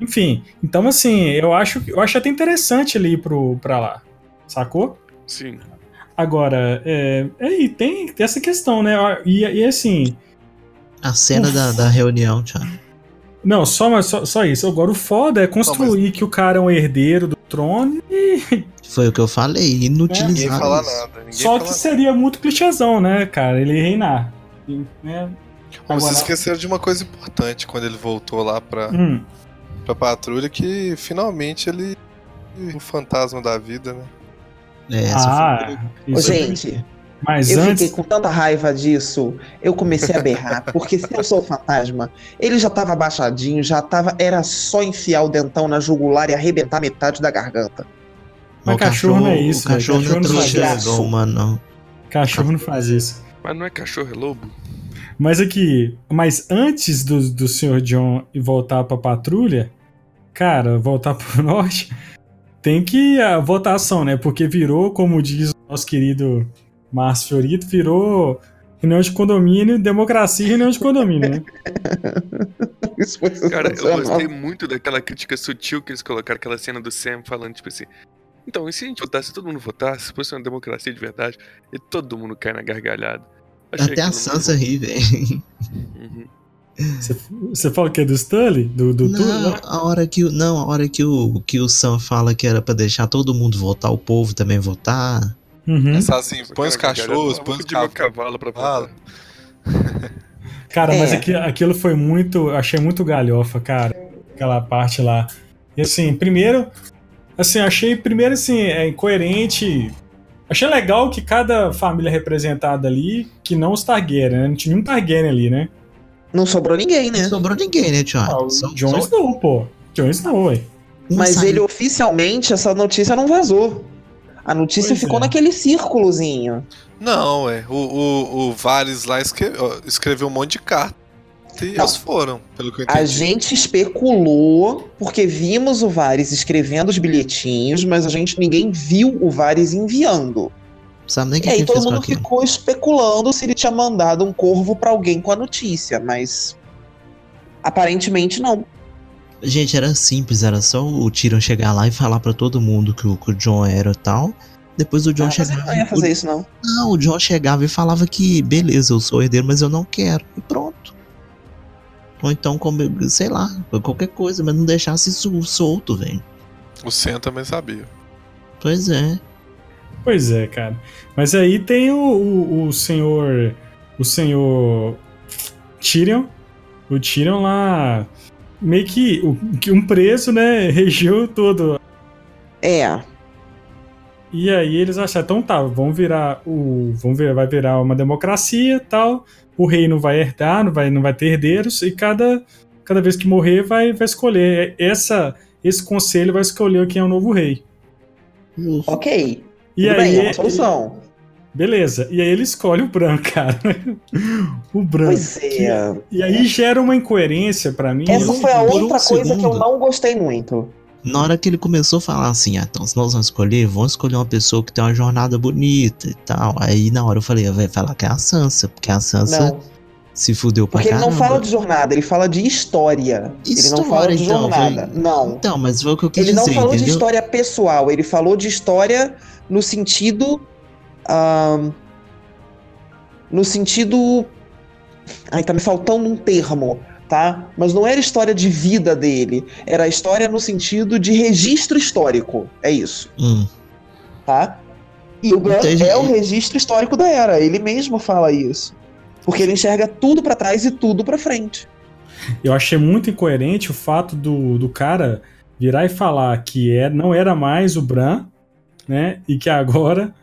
Enfim, então assim, eu acho, eu acho até interessante ele ir pro, pra lá. Sacou? Sim. Agora, é, é, e tem, tem essa questão, né? E, e assim, A cena Uf. da, da reunião, Thiago. Não, só, mas só, só isso. Agora, o foda é construir que o cara é um herdeiro do trono e. Foi o que eu falei, Ninguém inutilizar fala isso. nada. Ninguém Só fala que seria muito clichêzão, né, cara? Ele reinar. Né? Bom, Vocês Agora- esqueceram de uma coisa importante quando ele voltou lá pra, Hum, pra patrulha, que finalmente ele. O fantasma da vida, né? É, essa foi- ah, Ô, isso é- gente, mas eu antes. fiquei com tanta raiva disso, eu comecei a berrar, porque se eu sou o fantasma, ele já tava abaixadinho, já tava. Era só enfiar o dentão na jugular e arrebentar metade da garganta. Mas o cachorro não é isso, O cachorro velho. não é Cachorro não faz isso. o humano, não. Cachorro não faz isso. Mas não é cachorro, é lobo? Mas aqui, mas antes do, do Sr. John voltar pra patrulha, cara, voltar pro norte, tem que a votação, né? Porque virou, como diz o nosso querido Márcio Fiorito, virou reunião de condomínio, democracia e reunião de condomínio, né? Isso foi Cara, eu gostei muito daquela crítica sutil que eles colocaram, aquela cena do Sam falando, tipo assim. Então, e se a gente votasse, se todo mundo votasse, se fosse uma democracia de verdade, e todo mundo cai na gargalhada. Achei Até a Sansa ri, velho. Uhum. Você, você fala que é do Stanley? Do, do Não, a hora que o. Não, a hora que o, que o Sam fala que era pra deixar todo mundo votar, o povo também votar. Uhum. Pensar assim, põe os gargalhada, cachorros, "Ah, põe os cavalos. cavalo pra Fala. votar. Cara, mas É. aqui- aquilo foi muito. Achei muito galhofa, cara. Aquela parte lá. E assim, primeiro. Assim, achei primeiro assim, é incoerente. Achei legal que cada família representada ali, que não os Targaryen, né? Não tinha nenhum Targaryen ali, né? Não sobrou ninguém, né? Não sobrou ninguém, né, Thiago? Ah, o Só- Jon só Snow, pô. Jon Snow, ué. Mas ele oficialmente, essa notícia não vazou. A notícia Pois ficou é. naquele círculozinho. Não, é. O, o, o Vares lá escreve- ó, escreveu um monte de carta. E Não. eles foram, pelo que eu A entendi. gente especulou, porque vimos o Vares escrevendo os bilhetinhos, mas a gente ninguém viu o Vares enviando. Sabe nem o E que, aí que todo mundo ficou especulando se ele tinha mandado um corvo pra alguém com a notícia, mas aparentemente não. Gente, era simples, era só o Tyrion chegar lá e falar pra todo mundo que o, que o John era tal. Depois o John Ah, chegava. não ia fazer isso não. Não, o John chegava e falava que, beleza, eu sou herdeiro, mas eu não quero. E pronto. Ou então, como, sei lá, qualquer coisa, mas não deixasse isso solto, velho. O Sam também sabia. Pois é. Pois é, cara. Mas aí tem o, o, o senhor. O senhor. Tyrion. O Tyrion lá. Meio que. o- que um preso, né? Regiu todo. É, E aí eles acharam, então tá, vamos virar o. Vamos ver, vai virar uma democracia tal. O rei não vai herdar, não vai, não vai ter herdeiros, e cada, cada vez que morrer vai, vai escolher. Essa, esse conselho vai escolher quem é o novo rei. ok. E Tudo aí, bem, é uma solução. Beleza. E aí ele escolhe o branco, cara. o branco. Pois é. E aí gera uma incoerência pra mim. Essa foi a por um outra coisa que eu segundo. não gostei muito. Na hora que ele começou a falar assim, ah, então se nós vamos escolher, vamos escolher uma pessoa que tem uma jornada bonita e tal. Aí na hora eu falei, vai falar que é a Sansa, porque a Sansa Não. se fudeu pra Porque ele não caramba. fala de jornada, ele fala de história. ele não História, fala de então, jornada. foi- Não. Então, mas foi o que eu quis Ele não dizer, falou de entendeu? história pessoal, ele falou de história no sentido. No sentido. Ai, tá me faltando um termo. tá? Mas não era história de vida dele, era história no sentido de registro histórico. É isso, Hum. tá? E o Bran Entendi. é o registro histórico da era, ele mesmo fala isso. Porque ele enxerga tudo pra trás e tudo pra frente. Eu achei muito incoerente o fato do, do cara virar e falar que é, não era mais o Bran, né? E que agora.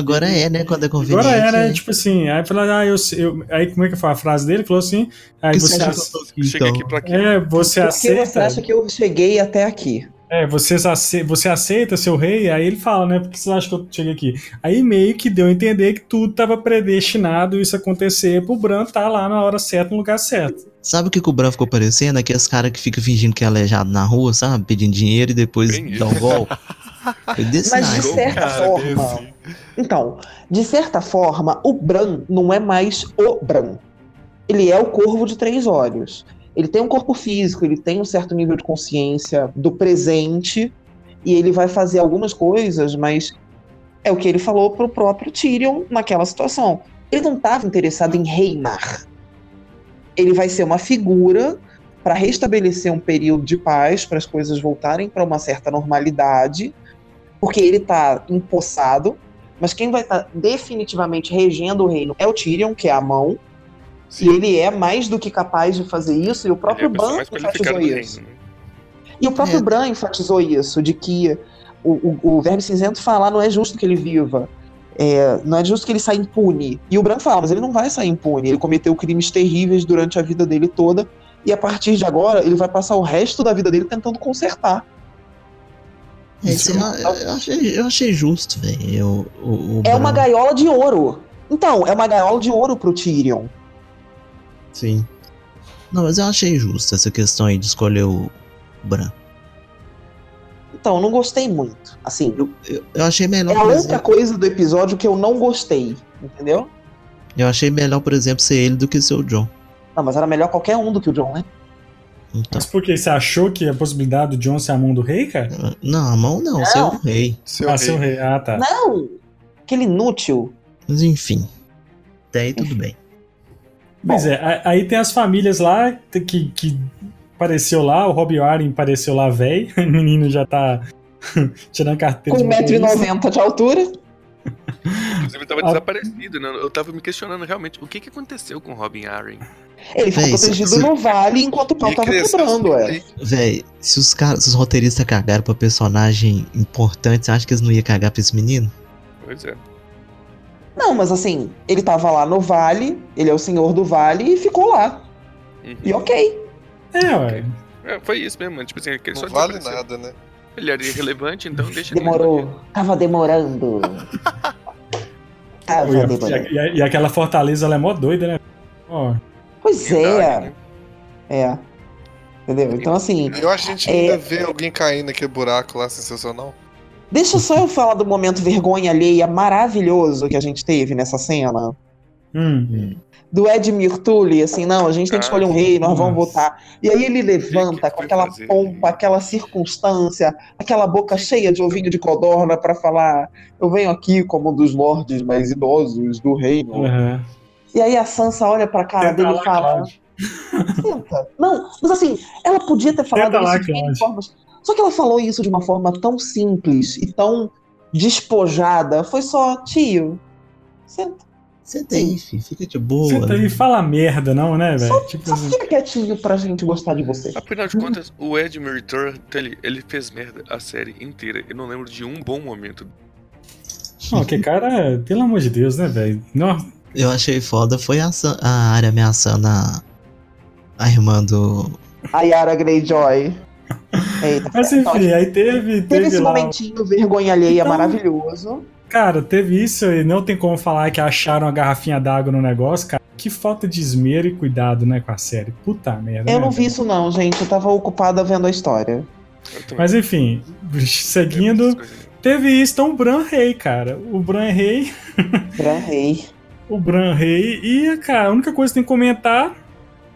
Agora é, né? Quando é conveniente. Agora era, é. tipo assim. Aí fala, ah, eu, eu. Aí como é que foi a frase dele? Falou assim. Aí Que você, você acha ace- que eu tô aqui, Chega então? aqui pra quê? é, você Por que você aceita. acha que eu cheguei até aqui? É, você, ace- você aceita seu rei? Aí ele fala, né? Por que você acha que eu cheguei aqui? Aí meio que deu a entender que tudo tava predestinado isso acontecer pro Bran estar lá na hora certa, no lugar certo. Sabe o que, que o Bran ficou parecendo? Aqueles caras que ficam fingindo que é aleijado na rua, sabe? Pedindo dinheiro e depois Bem dá um golpe. Mas de certa cara forma. desse. Então, de certa forma, o Bran não é mais o Bran. Ele é o corvo de três olhos. Ele tem um corpo físico, ele tem um certo nível de consciência do presente e ele vai fazer algumas coisas, mas é o que ele falou pro próprio Tyrion naquela situação. Ele não estava interessado em reinar. Ele vai ser uma figura para restabelecer um período de paz, para as coisas voltarem para uma certa normalidade, porque ele está empossado, mas quem vai estar definitivamente regendo o reino é o Tyrion, que é a mão, e ele é mais do que capaz de fazer isso, e o Ele é próprio pessoa Bran enfatizou do isso. reino. né? E o próprio É. Bran enfatizou isso, de que o, o, o Verme Cinzento fala, não é justo que ele viva. É, não é justo que ele saia impune. E o Bran fala, mas ele não vai sair impune. Ele cometeu crimes terríveis durante a vida dele toda. E a partir de agora, ele vai passar o resto da vida dele tentando consertar. É, isso eu, eu achei, eu achei justo, velho. É uma gaiola de ouro. Então, é uma gaiola de ouro pro Tyrion. Sim. Não, mas eu achei justo essa questão aí de escolher o Bran. Então, eu não gostei muito. Assim, Eu, eu, eu achei melhor, é a outra exemplo, coisa do episódio que eu não gostei. Entendeu? eu achei melhor, por exemplo, ser ele do que ser o John. Não, mas era melhor qualquer um do que o John, né? Então, Mas por quê? Você achou que a possibilidade do John ser a mão do rei, cara? não, a mão não, ser o rei. Seu ah, rei. seu rei. Ah, tá. Não! Aquele inútil. Mas enfim. Até aí tudo bem. Pois é, a- aí tem as famílias lá que, que apareceu lá, o Robbie Warren apareceu lá velho, o menino já tá tirando carteira Com de motorista. 1,90m de altura. Inclusive, ele tava Ah. desaparecido, né? Eu tava me questionando realmente o que, que aconteceu com o Robin Arryn. Ele ficou Véi, protegido se- no vale enquanto o pau tava quebrando, assim, é. Véi, se os caras, os roteiristas cagaram pra personagem importante, você acha que eles não iam cagar pra esse menino? Pois é. Não, mas assim, ele tava lá no vale, ele é o senhor do vale e ficou lá. Uhum. E ok. É, ué. É, foi isso mesmo, mano. Tipo assim, aquele só Não vale desapareceu. nada, né? Ele era irrelevante, então deixa ele Demorou. Tava demorando. Tava E, a- e a- e aquela fortaleza ela é mó doida, né? Ó, Pois Verdade, é. né? É. Entendeu? Então, assim, Eu acho que a gente É. ainda vê alguém caindo naquele buraco lá sensacional. deixa só eu falar do momento vergonha alheia maravilhoso que a gente teve nessa cena. Hum. do Edmir Tully, assim, não, a gente tem que Ah, escolher um rei, nós vamos votar. E aí ele levanta com aquela pompa, aquela circunstância, aquela boca cheia de ovinho de codorna pra falar: eu venho aqui como um dos lordes mais idosos do reino. Aham. E aí a Sansa olha pra cara dele e fala. Senta. Não, mas assim, ela podia ter falado lá, isso de Cláudio. formas. Só que ela falou isso de uma forma tão simples e tão despojada. Foi só, tio, senta. Senta aí, filho, fica de boa. Senta aí e fala merda, não, né, velho? Tipo Só assim. fica quietinho pra gente gostar de você. Afinal de contas, o Edmure Turner, ele, ele fez merda a série inteira. Eu não lembro de um bom momento. Não, que cara, pelo amor de Deus, né, velho? Não, Eu achei foda foi a, a área ameaçando a, a irmã do. A Yara Greyjoy. Eita, Mas enfim, aí teve, teve teve esse lá. momentinho vergonha alheia Então- maravilhoso. Cara, teve isso e não tem como falar que acharam a garrafinha d'água no negócio, cara. Que falta de esmero e cuidado, né, com a série. Puta merda. Eu né, não vi velho? isso não, gente. Eu tava ocupada vendo a história. Mas enfim, seguindo, teve isso, então o Bran Rei, cara. O Bran Rei, Gran Rei. o Bran Rei, e, cara, a única coisa que tem que comentar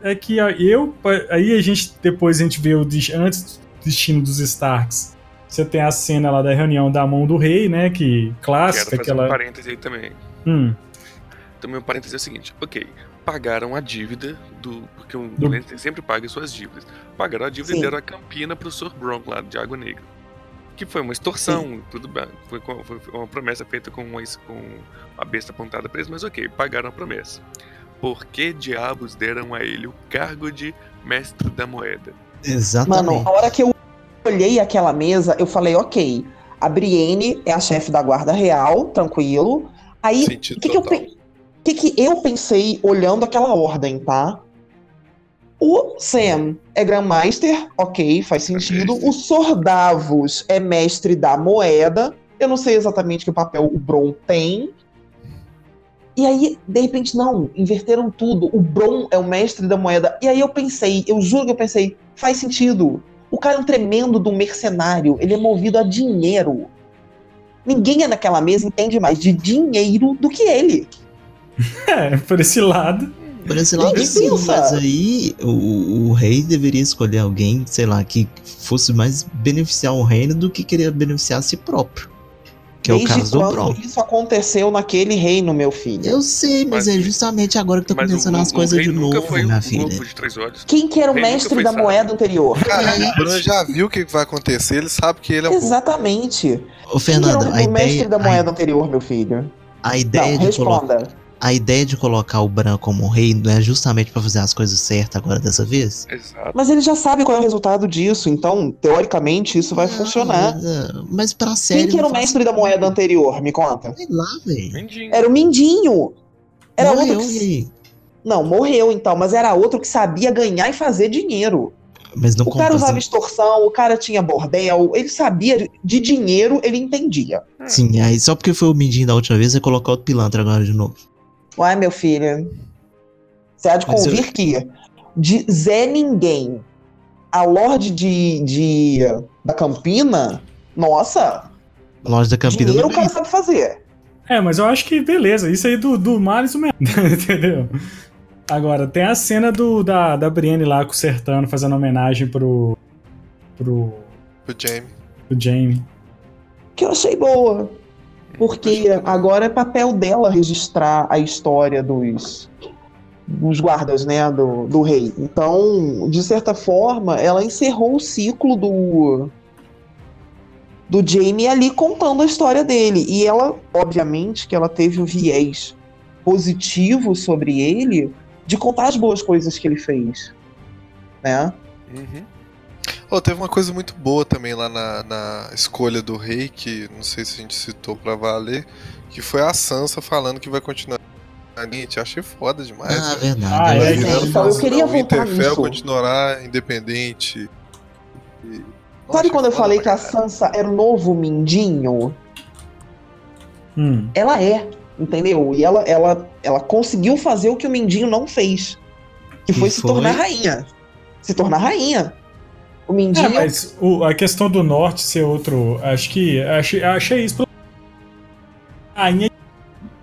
é que eu, aí a gente, depois a gente vê o, antes do destino dos Starks, você tem a cena lá da reunião da mão do rei, né, que Quero clássica, fazer um aquela... parêntese aí também. Hum, Também um parêntese é o seguinte, ok. pagaram a dívida do. Porque o Do- Lannister sempre paga suas dívidas. Pagaram a dívida Sim. e deram a campina pro Sr. Bronco lá de Água Negra. Que foi uma extorsão, tudo bem. Foi, foi uma promessa feita com uma, com a besta apontada pra eles, mas ok, pagaram a promessa. Por que diabos deram a ele o cargo de mestre da moeda? Exatamente. Mano, a hora que eu olhei aquela mesa, eu falei, ok, a Brienne é a chefe da guarda real, tranquilo. Aí, o que, que que, que eu pensei olhando aquela ordem, tá? O Sam é Grandmaster, ok, faz sentido. O Sordavos é mestre da moeda. Eu não sei exatamente que papel o Bron tem. E aí, de repente, não, inverteram tudo. O Bron é o mestre da moeda. E aí eu pensei, eu juro que eu pensei, faz sentido. O cara é um tremendo do mercenário, ele é movido a dinheiro. Ninguém naquela mesa entende mais de dinheiro do que ele. É, por esse lado. Por esse lado, Ninguém sim, pensa. mas aí o, o rei deveria escolher alguém, sei lá, que fosse mais beneficiar o reino do que querer beneficiar a si próprio. Que é o Desde caso do quando Bron. isso aconteceu naquele reino, meu filho? Eu sei, mas, Mas- é justamente agora que tá Mas começando o, as o coisas de novo, foi minha um filha. de. Quem que era o nunca mestre da sábio. moeda anterior? Cara, o Bran já viu o que vai acontecer, ele sabe que ele é pouco. Exatamente. Ô, Quem que era Fernando, o a mestre ideia, da a, moeda anterior, meu filho? a ideia Não, de colocar, responda. A ideia de colocar o Bran como rei não é justamente pra fazer as coisas certas agora dessa vez? Exato. Mas ele já sabe qual é o resultado disso, então, teoricamente, isso vai Não, funcionar. Mas, ah, mas pra série. Quem que era o mestre da moeda anterior? Me conta. Sei lá, velho. Mindinho. Era o Mindinho. Era Morreu, outro que... Não, morreu então, mas era outro que sabia ganhar e fazer dinheiro. Mas não O cara usava compensa. extorsão, o cara tinha bordel, ele sabia de dinheiro, ele entendia. Sim, aí só porque foi o Mindinho da última vez, você colocar outro pilantra agora de novo. Uai, meu filho. Você há de Mas eu- convir que de Zé Ninguém a Lorde de, de da Campina, nossa, Loja da Campina dinheiro o cara sabe fazer. É, mas eu acho que beleza, isso aí do, do mar, isso mesmo, entendeu? Agora, tem a cena do, da, da Brienne lá consertando, fazendo homenagem pro. pro. O Jamie. pro Jaime. Que eu achei boa. Porque agora é papel dela registrar a história dos, dos guardas, né, do, do rei. Então, de certa forma, ela encerrou o ciclo do do Jamie ali contando a história dele. E ela, obviamente, que ela teve o viés positivo sobre ele de contar as boas coisas que ele fez, né? Uhum. Oh, teve uma coisa muito boa também lá na, na escolha do rei, que não sei se a gente citou pra valer, que foi a Sansa falando que vai continuar. Gente, achei foda demais. Ah, velho. verdade. Ah, é, virando então, eu queria o voltar nisso. continuará independente. E- Sabe Achei quando eu falei que a. Sansa era o novo Mindinho? Hum. Ela é, entendeu? E ela, ela, ela conseguiu fazer o que o Mindinho não fez. Que Que foi se foi? tornar rainha. Se tornar rainha. O É, Mindinho. mas o- a questão do norte ser outro. Acho que. Achei, achei isso. Rainha.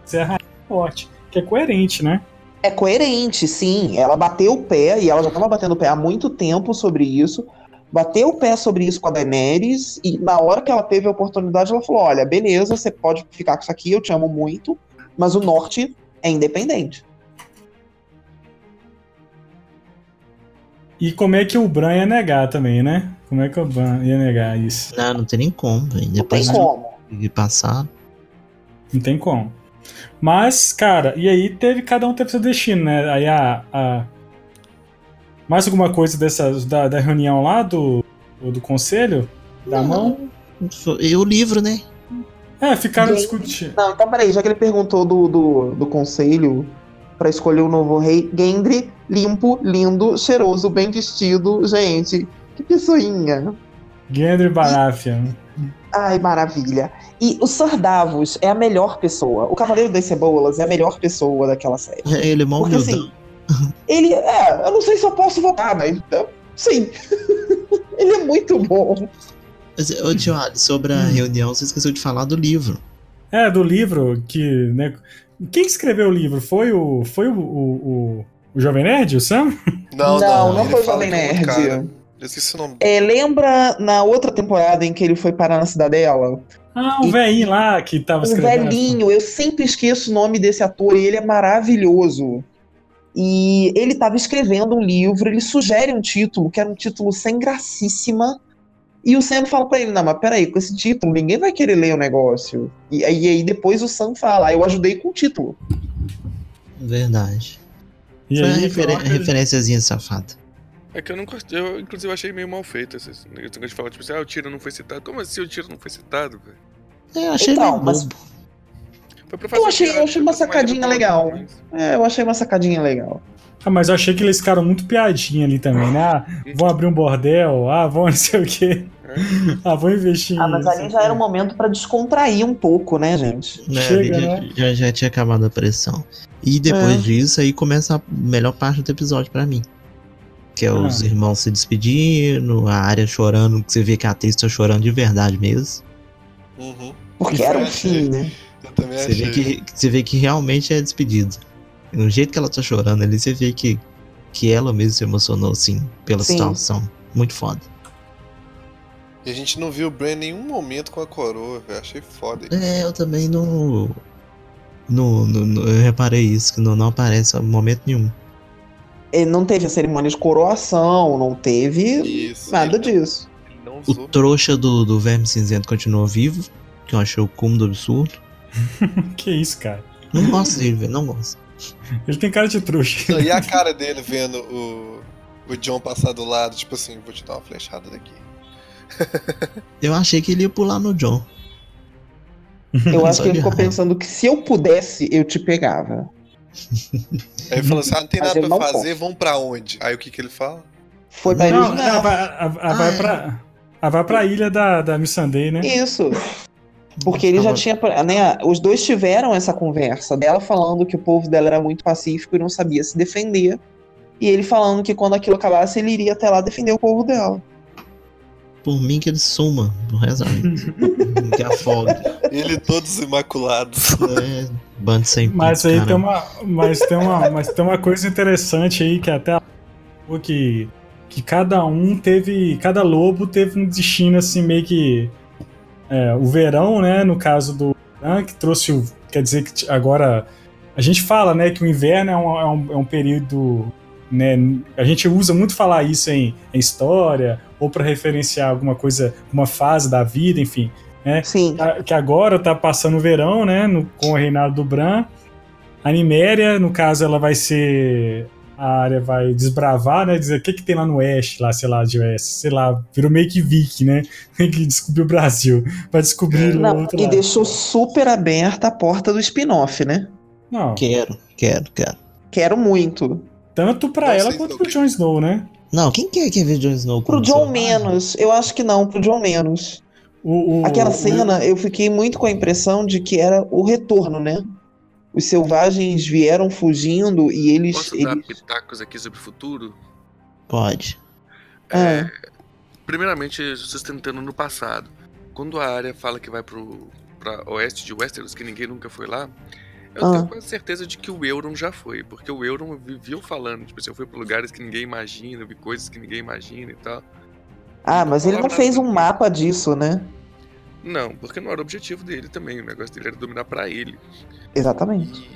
Ser a rainha do norte. Que é coerente, né? É coerente, sim. Ela bateu o pé, e ela já estava batendo o pé há muito tempo sobre isso. Bateu o pé sobre isso com a Daenerys, e na hora que ela teve a oportunidade, ela falou: Olha, beleza, você pode ficar com isso aqui, eu te amo muito, mas o norte é independente. E como é que o Bran ia negar também, né? Como é que o Bran ia negar isso? Não, não tem nem como, velho. Não tem Depois como. de passar. Não tem como. Mas, cara, e aí teve. Cada um teve seu destino, né? Aí a. a- Mais alguma coisa dessas da, da reunião lá do, do, conselho? Da Não. mão? E o livro, né? É, ficaram discutindo. Não, então peraí, já que ele perguntou do, do, do conselho pra escolher o novo rei, Gendry, limpo, lindo, cheiroso, bem vestido, gente, que pessoinha. Gendry Baratheon. Ai, maravilha. E o Sir Davos é a melhor pessoa. O Cavaleiro das Cebolas é a melhor pessoa daquela série. Ele é mó Porque assim, ele é, eu não sei se eu posso votar, mas eu- sim. ele é muito bom. Mas, Ô, tio Ali, sobre a Hum. reunião, você esqueceu de falar do livro. É, do livro que. Né, quem escreveu o livro? Foi o. Foi o. o, o, o Jovem Nerd, o Sam? Não, não, não ele foi o Jovem é Nerd. cara. Eu esqueci o nome. É, lembra na outra temporada em que ele foi parar na cidadela? Ah, o E- velhinho lá que tava O escrevendo. velhinho, eu sempre esqueço o nome desse ator e ele é maravilhoso. E ele estava escrevendo um livro, ele sugere um título, que era um título sem gracíssima. E o Sam fala pra ele: Não, mas peraí, com esse título, ninguém vai querer ler o negócio. E, aí- e aí depois o Sam fala: "Ah, Eu ajudei com o título. Verdade. E Foi uma aí, coloca- referenciazinha safada. É que eu não gostei, eu inclusive achei meio mal feito esse negócio de falar, tipo assim, ah, o tiro não foi citado. Como assim o tiro não foi citado, velho? É, Eu achei Então, meio mas- bobo. Foi pra fazer Eu achei- eu achei uma sacadinha legal. É, eu achei uma sacadinha legal. Ah, mas eu achei que eles ficaram muito piadinha ali também, né? Ah, vão abrir um bordel, ah, vão não sei o quê. Ah, vão investir Ah, mas ali já era um momento pra descontrair um pouco, né, gente? Né, Chega, ali já, né? já, já tinha acabado a pressão. E depois É. disso, aí começa a melhor parte do episódio pra mim. Que é os Ah. irmãos se despedindo, a área chorando, que você vê que a atriz tá chorando de verdade mesmo. Uhum. Porque era um fim, né? Eu também Você achei. vê, que, você vê que realmente é despedida. No jeito que ela tá chorando ali, você vê que, que ela mesma se emocionou, assim, pela Sim. situação. Muito foda. E a gente não viu o Bran em nenhum momento com a coroa, velho. Achei foda. É, eu também não. não, não- não- eu reparei isso, que não, não aparece em momento nenhum. Ele não teve a cerimônia de coroação, não teve Isso. nada ele não- disso. Ele não O trouxa do, do Verme Cinzento continua vivo, que eu achei o cúmulo do absurdo. Que isso, cara? Não gosto dele, velho, não gosto. Ele tem cara de trouxa. E a cara dele vendo o, o John passar do lado, tipo assim, vou te dar uma flechada daqui. Eu achei que ele ia pular no John. Eu acho que ele ficou pensando que se eu pudesse, eu te pegava. Aí ele falou assim: ah, não tem Mas nada pra não fazer, vão pra onde? Aí o que que ele fala? Foi pra Não, iluminar. ela vai, ela- ela vai Ah, é. pra. Ela vai pra ilha da, da Missandei, né? Isso. Porque ele já tinha, né, os dois tiveram essa conversa dela falando que o povo dela era muito pacífico e não sabia se defender. E ele falando que quando aquilo acabasse, ele iria até lá defender o povo dela. Por mim que ele suma da vida. que afogue. Ele todos imaculados. É, bando sem Mas pinto, aí cara. tem uma, mas tem uma, mas tem uma coisa interessante aí que até a- que que cada um teve, cada lobo teve um destino assim meio que é, o verão, né, no caso do Bran, que trouxe o, quer dizer que agora a gente fala, né, que o inverno é um, é um, é um período, né, a gente usa muito falar isso em, em história ou para referenciar alguma coisa, uma fase da vida, enfim Sim. a- que agora tá passando o verão, né? no- com o reinado do Bran. A Niméria, no caso, ela vai ser. A área vai desbravar, né? Dizer o que, que tem lá no oeste, lá, sei lá, de oeste. Sei lá, virou meio que Viking, né? Que descobriu o Brasil. Vai descobrir o Não, outro e lado. deixou super aberta a porta do spin-off, né? Não, Quero, quero, quero. Quero muito. tanto pra ela quanto pro Jon Snow, né? Não, quem quer, quer ver Jon Snow Pro selvagem? menos. Eu acho que não, pro John menos. O, o- Aquela o- cena, eu fiquei muito com a impressão de que era o retorno, né? Os selvagens vieram fugindo e eles. Posso dar eles... pitacos aqui sobre o futuro? Pode. É. Primeiramente, sustentando no passado. Quando a área fala que vai pro pra oeste de Westeros, que ninguém nunca foi lá, eu Ah. tenho quase certeza de que o Euron já foi. Porque o Euron viveu falando, tipo assim, eu fui pra lugares que ninguém imagina, vi coisas que ninguém imagina e tal. Ah, mas ele não fez um mapa disso, né? Não, porque não era o objetivo dele também. O negócio dele era dominar pra ele. Exatamente.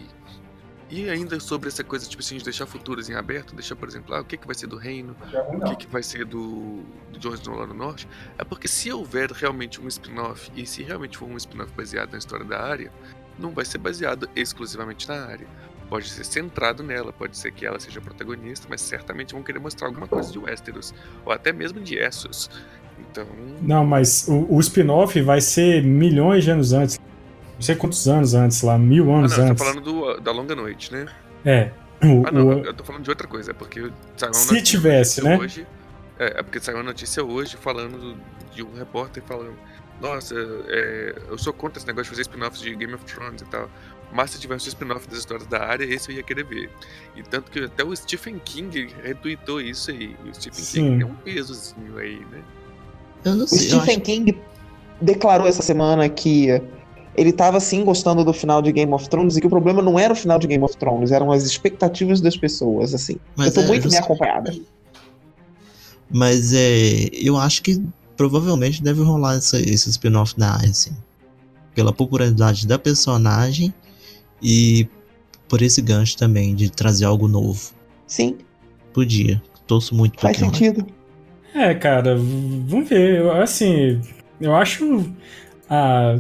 E, e ainda sobre essa coisa, tipo assim, de deixar futuros em aberto, deixar, por exemplo, ah, o que, que vai ser do reino, o que, que vai ser do, do Jon Snow lá no norte, é porque se houver realmente um spin-off, e se realmente for um spin-off baseado na história da área, não vai ser baseado exclusivamente na área. Pode ser centrado nela, pode ser que ela seja a protagonista, mas certamente vão querer mostrar alguma coisa de Westeros, ou até mesmo de Essos. Então, Não, mas o, o spin-off vai ser milhões de anos antes. Não sei quantos anos antes lá, mil ah, anos não, eu tô antes. falando do, da Longa Noite, né? É. O- Ah, não, o- eu tô falando de outra coisa, é porque saiu uma Se notícia tivesse, né? Hoje, é, é porque saiu uma notícia hoje falando de um repórter falando: Nossa, é, eu sou contra esse negócio de fazer spin-offs de Game of Thrones e tal. Mas se tivesse um spin-off das histórias da área, esse eu ia querer ver. E tanto que até o Stephen King retweetou isso aí. O Stephen Sim. King tem um pesozinho aí, né? Eu não O sei. eu Stephen acho- King declarou essa semana que ele estava sim gostando do final de Game of Thrones e que o problema não era o final de Game of Thrones, eram as expectativas das pessoas, assim. Mas eu tô é, muito bem acompanhada. Mas é. Eu acho que provavelmente deve rolar essa, esse spin-off da assim. Pela popularidade da personagem e por esse gancho também, de trazer algo novo. Sim, Podia. Torço muito pra faz que rola. É, cara, vamos ver. Eu, Assim, eu acho a,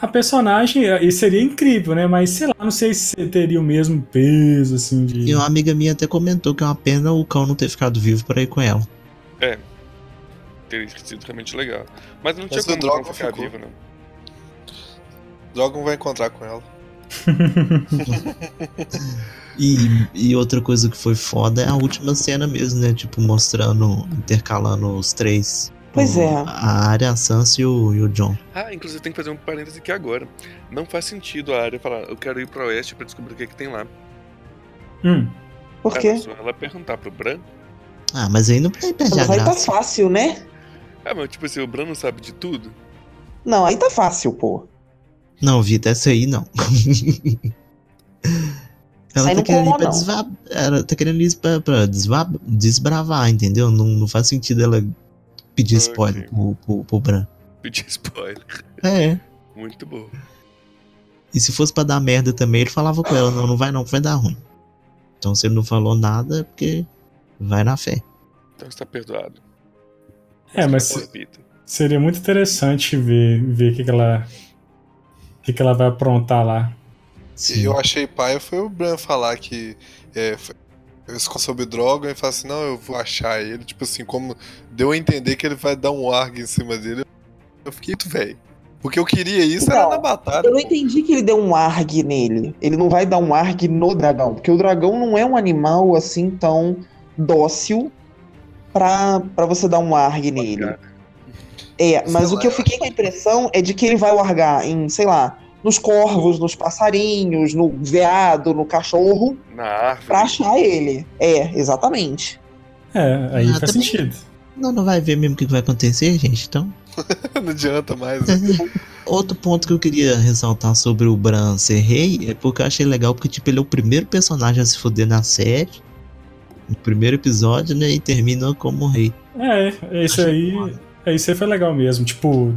a personagem e seria incrível, né? Mas sei lá, não sei se teria o mesmo peso, assim, de. E uma amiga minha até comentou que é uma pena o cão não ter ficado vivo pra ir com ela. Teria sido realmente legal. Mas não tinha Mas o como Drogon não ficar ficou. vivo, não. Drogon vai encontrar com ela. E, e outra coisa que foi foda é a última cena mesmo, né? Tipo, mostrando, intercalando os três. Pois O- é. A área, a Sansa e o, e o John. Ah, inclusive tem que fazer um parêntese aqui agora. Não faz sentido a área falar, eu quero ir pro oeste pra descobrir o que, que tem lá. Hum. Por quê? só ela perguntar pro Bran. Ah, mas aí não aí perde a Mas aí tá graça. fácil, né? Ah, mas tipo assim, o Bran não sabe de tudo? Não, aí tá fácil, pô. Não, Vitor, essa aí não. Ela tá querendo ir colou, pra, não. desva... Ela tá querendo ir pra, pra desva- desbravar, entendeu? Não, não faz sentido ela pedir Ok. spoiler pro, pro, pro Bran. Pedir spoiler. É. Muito bom. E se fosse pra dar merda também, ele falava com ela, não, não vai não, que vai dar ruim. Então se ele não falou nada, é porque vai na fé. Então está perdoado. É, mas repita. seria muito interessante ver ver o que, que ela. O que, que ela vai aprontar lá. E eu achei paia foi o Bran falar que é, foi- eu escolhi sobre o Drogon e falar assim, não, eu vou achar ele. Tipo assim, como deu a entender que ele vai dar um arg em cima dele. Eu fiquei muito velho. Porque eu queria isso, era Não, na batalha. Eu não pô. entendi que ele deu um arg nele. Ele não vai dar um arg no dragão. Porque o dragão não é um animal assim tão dócil pra, pra você dar um arg nele. Cara, É, mas Sei o que eu lá, fiquei com a impressão é de que ele vai largar em, sei lá, nos corvos, nos passarinhos, no veado, no cachorro, Na árvore. pra achar ele. É, exatamente. É, aí Ah, faz também- sentido. Não, não vai ver mesmo o que vai acontecer, gente. Então, não adianta mais. né? outro ponto que eu queria ressaltar sobre o Bran ser rei é porque eu achei legal, porque tipo, ele é o primeiro personagem a se foder na série. No primeiro episódio, né? E termina como rei. É, isso Achei aí. É, isso aí foi legal mesmo. Tipo,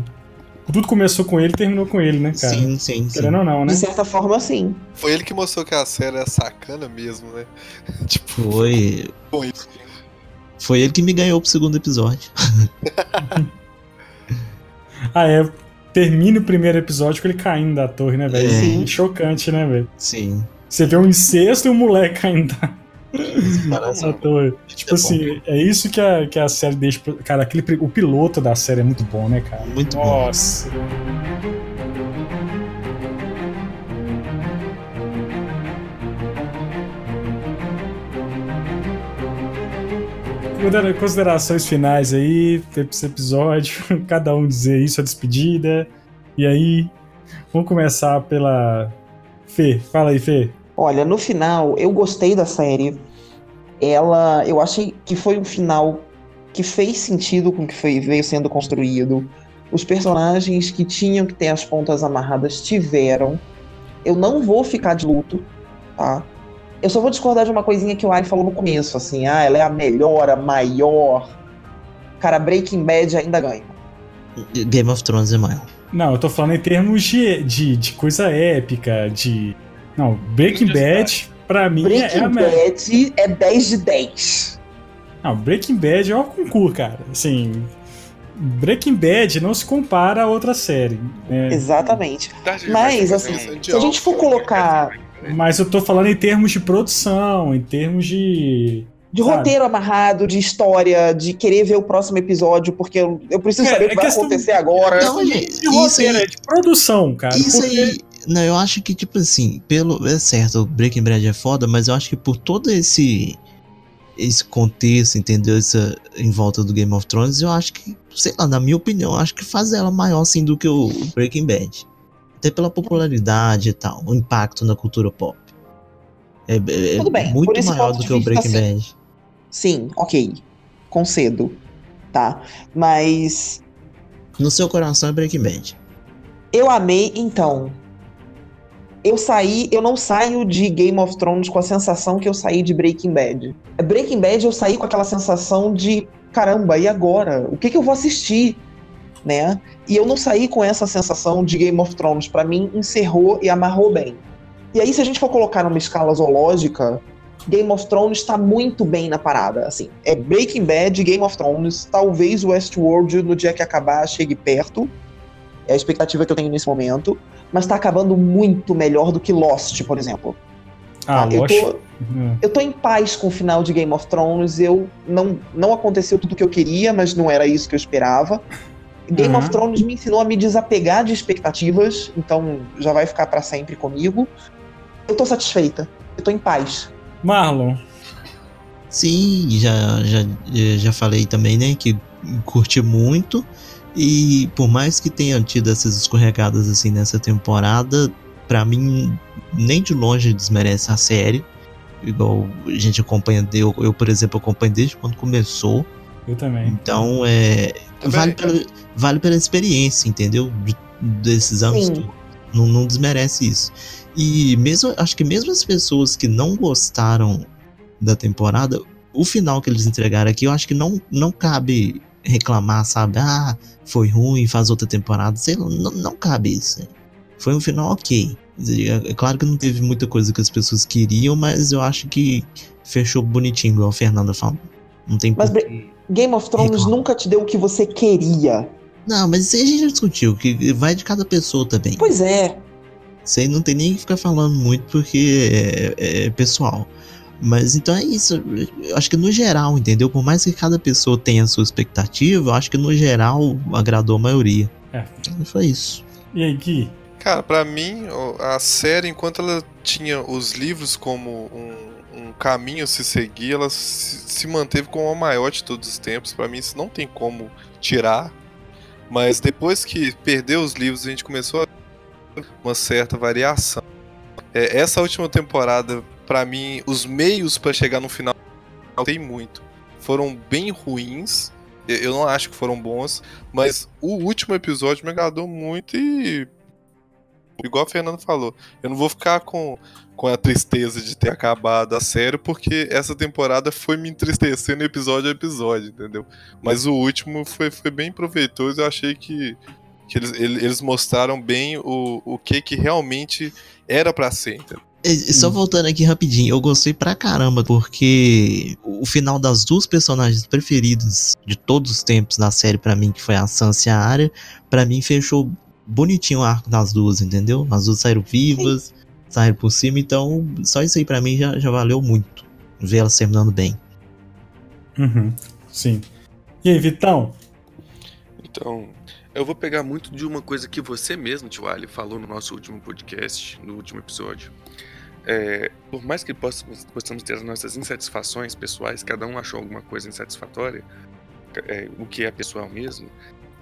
tudo começou com ele e terminou com ele, né, cara? Sim, sim, sim. Querendo ou não, né? De certa forma, sim. Foi ele que mostrou que a série é sacana mesmo, né? tipo, Foi. bom isso. Foi ele que me ganhou pro segundo episódio. Ah, é. Termina o primeiro episódio com ele caindo da torre, né, velho? É. Sim. Chocante, né, velho? Sim. Você vê um incesto e um moleque caindo da, Torre. Tipo assim, é isso que a, que a série deixa. Cara, aquele, o piloto da série é muito bom, né, cara? Muito bom. Nossa. Considera- Considerações finais aí pra esse episódio. Cada um dizer aí sua despedida. E aí, vamos começar pela. Fê, fala aí, Fê. Olha, no final, eu gostei da série. Ela, eu achei que foi um final que fez sentido com o que foi, veio sendo construído. Os personagens que tinham que ter as pontas amarradas tiveram. Eu não vou ficar de luto, tá? Eu só vou discordar de uma coisinha que o Ari falou no começo, assim, ah, ela é a melhor, a maior. Cara, Breaking Bad ainda ganha. Game of Thrones é maior. Não, eu tô falando em termos de, de, de coisa épica, de. Não, Breaking Bad, pra mim, é, é a Breaking. Bad é 10 de 10. Não, Breaking Bad é o concurso, cara. Assim. Breaking Bad não se compara a outra série. né? Exatamente. Mas, assim, se a gente for colocar Mas eu tô falando em termos de produção, em termos de. De Sabe? roteiro amarrado, de história, de querer ver o próximo episódio, porque eu, eu preciso É, saber o é que vai acontecer agora. Não, gente, De isso roteiro, aí, é de produção, cara. isso porque- aí. Não, eu acho que, tipo assim, pelo. É certo, o Breaking Bad é foda, mas eu acho que por todo esse. Esse contexto, entendeu? Essa, em volta do Game of Thrones, eu acho que, sei lá, na minha opinião, eu acho que faz ela maior assim do que o Breaking Bad. Até pela popularidade e tal, o impacto na cultura pop. É, é- é Tudo bem, muito maior do que o Breaking sim. Bad. Sim, ok. Concedo. Tá. Mas No seu coração é Breaking Bad. eu amei, então. Eu saí, eu não saio de Game of Thrones com a sensação que eu saí de Breaking Bad. Breaking Bad eu saí com aquela sensação de caramba, e agora? O que, que eu vou assistir? Né? E eu não saí com essa sensação de Game of Thrones. Pra mim, encerrou e amarrou bem. E aí, se a gente for colocar numa escala zoológica, Game of Thrones está muito bem na parada. Assim, é Breaking Bad, Game of Thrones, talvez Westworld no dia que acabar chegue perto. É a expectativa que eu tenho nesse momento. Mas tá acabando muito melhor do que Lost, por exemplo. Ah, eu, Lost. tô, Hum. eu tô em paz com o final de Game of Thrones. Eu não, não aconteceu tudo o que eu queria, mas não era isso que eu esperava. Game Uhum. of Thrones me ensinou a me desapegar de expectativas, então já vai ficar pra sempre comigo. Eu tô satisfeita. Eu tô em paz. Marlon. Sim, já, já, já falei também, né, que curti muito. E por mais que tenha tido essas escorregadas assim nessa temporada, pra mim nem de longe desmerece a série. Igual a gente acompanha, eu, eu por exemplo, acompanho desde quando começou. Eu também. Então é. Também. Vale pela, vale pela experiência, entendeu? De- desses anos. Não, não desmerece isso. E mesmo, acho que mesmo as pessoas que não gostaram da temporada, o final que eles entregaram aqui, eu acho que não, não cabe reclamar, sabe? Ah, foi ruim, faz outra temporada. Sei lá, não, não cabe isso. Foi um final ok. É é claro que não teve muita coisa que as pessoas queriam, mas eu acho que fechou bonitinho, igual a Fernanda falou. Não tem Mas por Bre- Game of Thrones Reclama. nunca te deu o que você queria. Não, mas isso aí a gente já discutiu, que vai de cada pessoa também. Pois é. Isso aí não tem nem que ficar falando muito porque é, é pessoal. Mas então é isso. Eu acho que no geral, entendeu? Por mais que cada pessoa tenha a sua expectativa, eu acho que no geral agradou a maioria. É. E foi isso. E aí, Gui? Cara, pra mim, a série, enquanto ela tinha os livros como um, um caminho a se seguir, ela se, se manteve como a maior de todos os tempos. Pra mim, isso não tem como tirar. Mas depois que perdeu os livros, a gente começou a uma certa variação. É, essa última temporada, pra mim, os meios pra chegar no final tem muito. Foram bem ruins. Eu- não acho que foram bons, mas o último episódio me agradou muito e igual a Fernanda falou, eu não vou ficar com, com a tristeza de ter acabado a série, porque essa temporada foi me entristecendo episódio a episódio, entendeu? Mas o último foi, foi bem proveitoso, eu achei que, que eles, ele- eles mostraram bem o, o que que realmente era pra ser, entendeu? Só voltando aqui rapidinho, eu gostei pra caramba, porque o final das duas personagens preferidas de todos os tempos da série pra mim, que foi a Sansa e a Arya, pra mim fechou bonitinho o arco das duas, entendeu? As duas saíram vivas, saíram por cima, então só isso aí pra mim já, já valeu muito. Ver elas terminando bem. Uhum. Sim. E aí, Vitão? Então, eu vou pegar muito de uma coisa que você mesmo, Tio Ali, falou no nosso último podcast, no último episódio. É, por mais que possamos, ter as nossas insatisfações pessoais, cada um achou alguma coisa insatisfatória, é, o que é pessoal mesmo,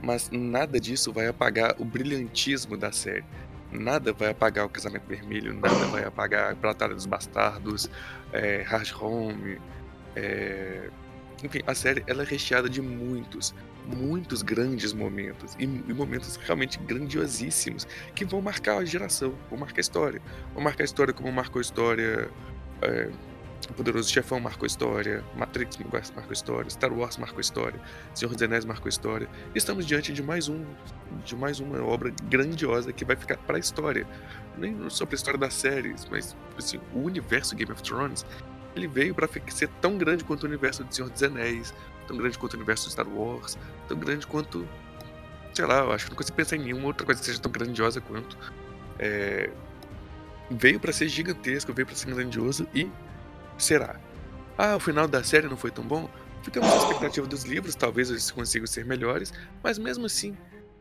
mas nada disso vai apagar o brilhantismo da série. Nada vai apagar o Casamento Vermelho, nada vai apagar a Batalha dos Bastardos, é, Hard Home. é, Enfim, a série ela é recheada de muitos, muitos grandes momentos e, e momentos realmente grandiosíssimos que vão marcar a geração, vão marcar a história. Vão marcar a história como marcou a história. É, o Poderoso Chefão marcou história, Matrix marcou história, Star Wars marcou história, Senhor dos Anéis marcou história. Estamos diante de mais um, de mais uma obra grandiosa que vai ficar para a história. Nem só para a história das séries, mas assim, o universo Game of Thrones, ele veio para ser tão grande quanto o universo do Senhor dos Anéis, tão grande quanto o universo de Star Wars, tão grande quanto. Sei lá, eu acho que não consigo pensar em nenhuma outra coisa que seja tão grandiosa quanto. É, veio pra ser gigantesco, veio pra ser grandioso e será. Ah, o final da série não foi tão bom? Ficamos na expectativa dos livros, talvez eles consigam ser melhores, mas mesmo assim,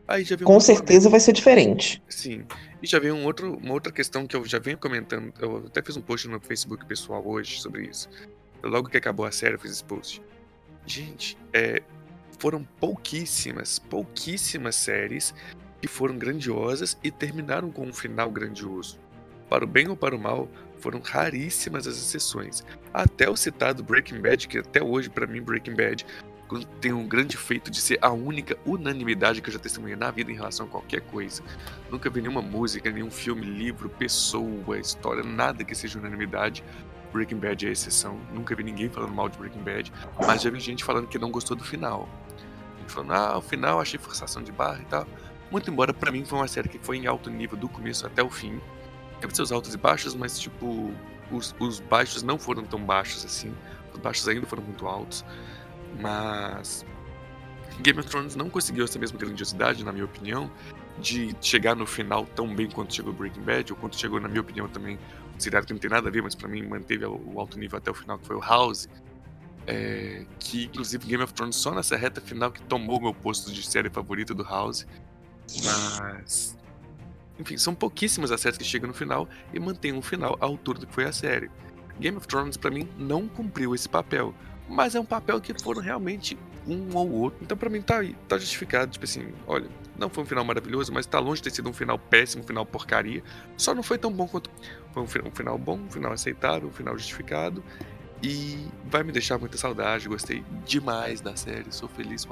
aí já vem um Com outro certeza vai ser diferente. Sim. E já veio um outro, uma outra questão que eu já venho comentando. Eu até fiz um post no meu Facebook pessoal hoje sobre isso. Logo que acabou a série, eu fiz esse post. Gente, é, foram pouquíssimas, pouquíssimas séries que foram grandiosas e terminaram com um final grandioso. Para o bem ou para o mal, foram raríssimas as exceções. Até o citado Breaking Bad, que até hoje, para mim, Breaking Bad tem um grande feito de ser a única unanimidade que eu já testemunhei na vida em relação a qualquer coisa. Nunca vi nenhuma música, nenhum filme, livro, pessoa, história, nada que seja unanimidade. Breaking Bad é a exceção. Nunca vi ninguém falando mal de Breaking Bad, mas já vi gente falando que não gostou do final. Gente falando, ah, o final achei forçação de barra e tal. Muito embora pra mim foi uma série que foi em alto nível do começo até o fim. teve seus altos e baixos, mas tipo, os, os baixos não foram tão baixos assim. Os baixos ainda foram muito altos. Mas Game of Thrones não conseguiu essa mesma grandiosidade, na minha opinião, de chegar no final tão bem quanto chegou Breaking Bad, ou quanto chegou, na minha opinião, também seriado que não tem nada a ver, mas para mim manteve o alto nível até o final, que foi o House. É, que inclusive Game of Thrones só nessa reta final que tomou meu posto de série favorita do House. Mas. Enfim, são pouquíssimas as séries que chegam no final e mantêm um final à altura do que foi a série. Game of Thrones, para mim, não cumpriu esse papel. Mas é um papel que foram realmente um ou outro. Então, para mim, tá tá justificado. Tipo assim, olha, não foi um final maravilhoso, mas tá longe de ter sido um final péssimo, um final porcaria. Só não foi tão bom quanto. Foi um final bom, um final aceitável, um final justificado. E vai me deixar muita saudade. Gostei demais da série. Sou feliz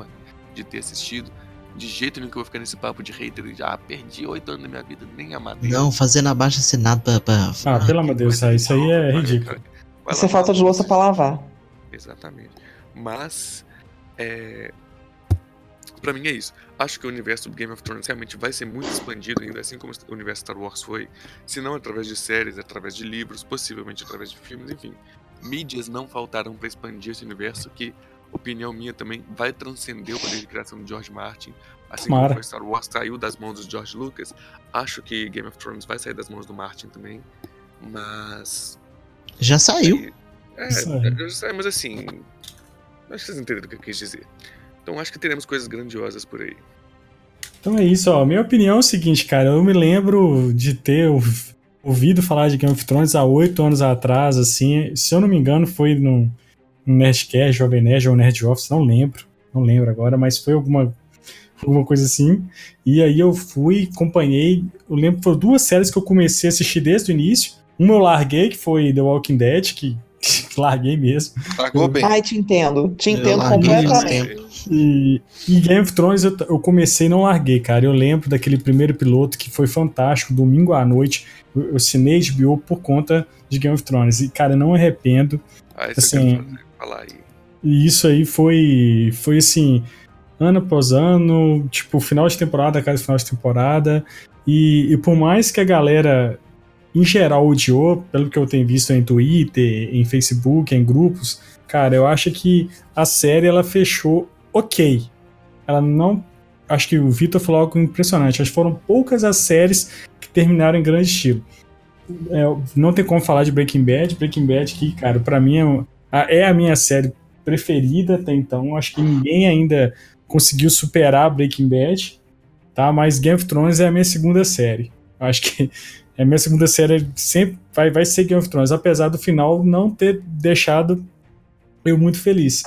de ter assistido. De jeito nenhum que eu vou ficar nesse papo de hater. Já perdi oito anos da minha vida, nem amadei. Não, fazendo abaixo assinado pra, pra. Ah, pelo amor de Deus, isso aí é ridículo. Isso é falta de louça pra lavar. Exatamente. Mas. É, para mim é isso. Acho que o universo do Game of Thrones realmente vai ser muito expandido ainda, assim como o universo Star Wars foi, se não através de séries, através de livros, possivelmente através de filmes, enfim. Mídias não faltaram para expandir esse universo que, opinião minha também, vai transcender o poder de criação de George Martin, assim Mara. como Star Wars saiu das mãos do George Lucas. Acho que Game of Thrones vai sair das mãos do Martin também, mas já saiu. É, já saiu, mas assim, acho que vocês entenderam o que eu quis dizer. Então acho que teremos coisas grandiosas por aí. Então é isso, ó. Minha opinião é o seguinte, cara. Eu me lembro de ter ouvido falar de Game of Thrones há oito anos atrás, assim. Se eu não me engano, foi no, Nerdcast, Jovem Nerd ou Nerd Office, não lembro. Não lembro agora, mas foi alguma, alguma coisa assim. E aí eu fui, acompanhei. Eu lembro que foram duas séries que eu comecei a assistir desde o início. Uma eu larguei, que foi The Walking Dead, que larguei mesmo. Largou bem. Ai, te entendo. Te entendo completamente. E, e, Game of Thrones eu, eu, comecei e não larguei, cara. Eu lembro daquele primeiro piloto que foi fantástico, domingo à noite. Eu, eu assinei HBO por conta de Game of Thrones. E, cara, não arrependo. Ah, isso assim, falar aí. E isso aí foi, foi assim, ano após ano, tipo, final de temporada, cada final de temporada. E, e por mais que a galera em geral odiou, pelo que eu tenho visto em Twitter, em Facebook, em grupos, cara, eu acho que a série ela fechou ok. Ela não. Acho que o Vitor falou algo impressionante. Acho que foram poucas as séries que terminaram em grande estilo. É, não tem como falar de Breaking Bad. Breaking Bad, que, cara, para mim é, é a minha série preferida até então. Acho que ninguém ainda conseguiu superar Breaking Bad, tá? Mas Game of Thrones é a minha segunda série. Acho que é a minha segunda série sempre vai, vai ser Game of Thrones, apesar do final não ter deixado eu muito feliz.